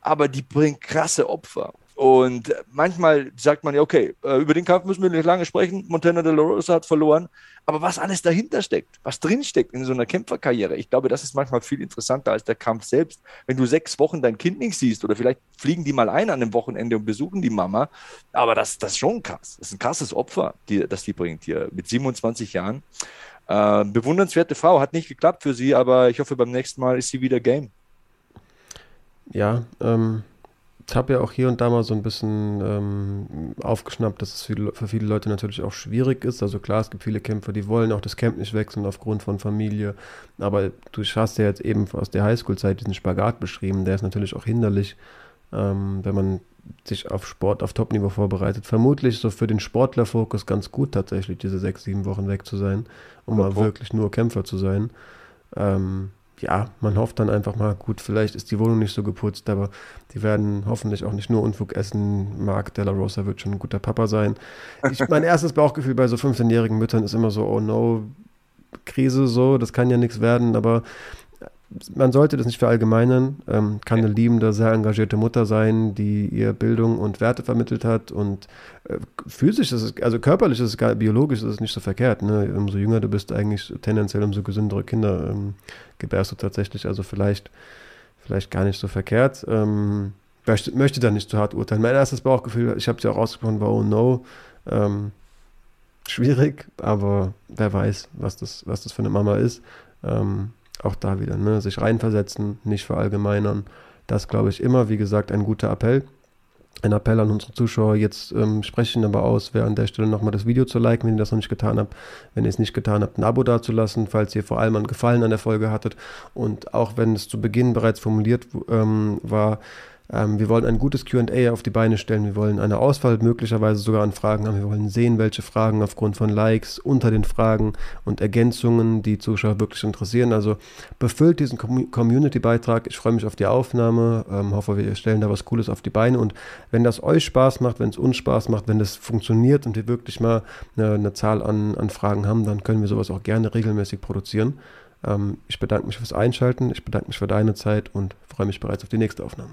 aber die bringt krasse Opfer. Und manchmal sagt man ja, okay, äh, über den Kampf müssen wir nicht lange sprechen. Montana De La Rosa hat verloren. Aber was alles dahinter steckt, was drinsteckt in so einer Kämpferkarriere, ich glaube, das ist manchmal viel interessanter als der Kampf selbst. Wenn du sechs Wochen dein Kind nicht siehst oder vielleicht fliegen die mal ein an dem Wochenende und besuchen die Mama. Aber das, das ist schon krass. Das ist ein krasses Opfer, die, das die bringt hier mit 27 Jahren. Äh, bewundernswerte Frau, hat nicht geklappt für sie, aber ich hoffe, beim nächsten Mal ist sie wieder Game. Ja, ähm, habe ja auch hier und da mal so ein bisschen ähm, aufgeschnappt, dass es für, für, viele Leute natürlich auch schwierig ist. Also klar, es gibt viele Kämpfer, die wollen auch das Camp nicht wechseln aufgrund von Familie. Aber du hast ja jetzt eben aus der Highschool-Zeit diesen Spagat beschrieben, der ist natürlich auch hinderlich ähm, wenn man sich auf Sport auf Topniveau vorbereitet. Vermutlich so für den Sportlerfokus ganz gut tatsächlich, diese sechs, sieben Wochen weg zu sein, um mal wirklich nur Kämpfer zu sein. Ähm, ja, man hofft dann einfach mal, gut, vielleicht ist die Wohnung nicht so geputzt, aber die werden hoffentlich auch nicht nur Unfug essen. Marc Della Rosa wird schon ein guter Papa sein. Ich, mein erstes Bauchgefühl bei so 15-jährigen Müttern ist immer so, oh no, Krise so, das kann ja nichts werden, aber man sollte das nicht verallgemeinern, ähm, kann eine liebende, sehr engagierte Mutter sein, die ihr Bildung und Werte vermittelt hat und äh, physisch ist es, also körperlich ist es, biologisch ist es nicht so verkehrt. Ne? Umso jünger du bist, eigentlich tendenziell umso gesündere Kinder ähm, gebärst du tatsächlich, also vielleicht, vielleicht gar nicht so verkehrt. Ähm, möchte, möchte da nicht zu hart urteilen. Mein erstes Bauchgefühl, ich habe es ja auch ausgesprochen, war oh no. Ähm, schwierig, aber wer weiß, was das, was das für eine Mama ist. Ähm, auch da wieder, ne, sich reinversetzen, nicht verallgemeinern. Das glaube ich immer, wie gesagt, ein guter Appell. Ein Appell an unsere Zuschauer. Jetzt ähm, spreche ich Ihnen aber aus, wer an der Stelle nochmal das Video zu liken, wenn ihr das noch nicht getan habt. Wenn ihr es nicht getan habt, ein Abo dazulassen, falls ihr vor allem einen Gefallen an der Folge hattet. Und auch wenn es zu Beginn bereits formuliert ähm, war, ähm, wir wollen ein gutes QA auf die Beine stellen. Wir wollen eine Auswahl möglicherweise sogar an Fragen haben. Wir wollen sehen, welche Fragen aufgrund von Likes unter den Fragen und Ergänzungen die Zuschauer wirklich interessieren. Also befüllt diesen Community-Beitrag. Ich freue mich auf die Aufnahme. Ähm, hoffe, wir stellen da was Cooles auf die Beine. Und wenn das euch Spaß macht, wenn es uns Spaß macht, wenn das funktioniert und wir wirklich mal eine, eine Zahl an, an Fragen haben, dann können wir sowas auch gerne regelmäßig produzieren. Ähm, ich bedanke mich fürs Einschalten. Ich bedanke mich für deine Zeit und freue mich bereits auf die nächste Aufnahme.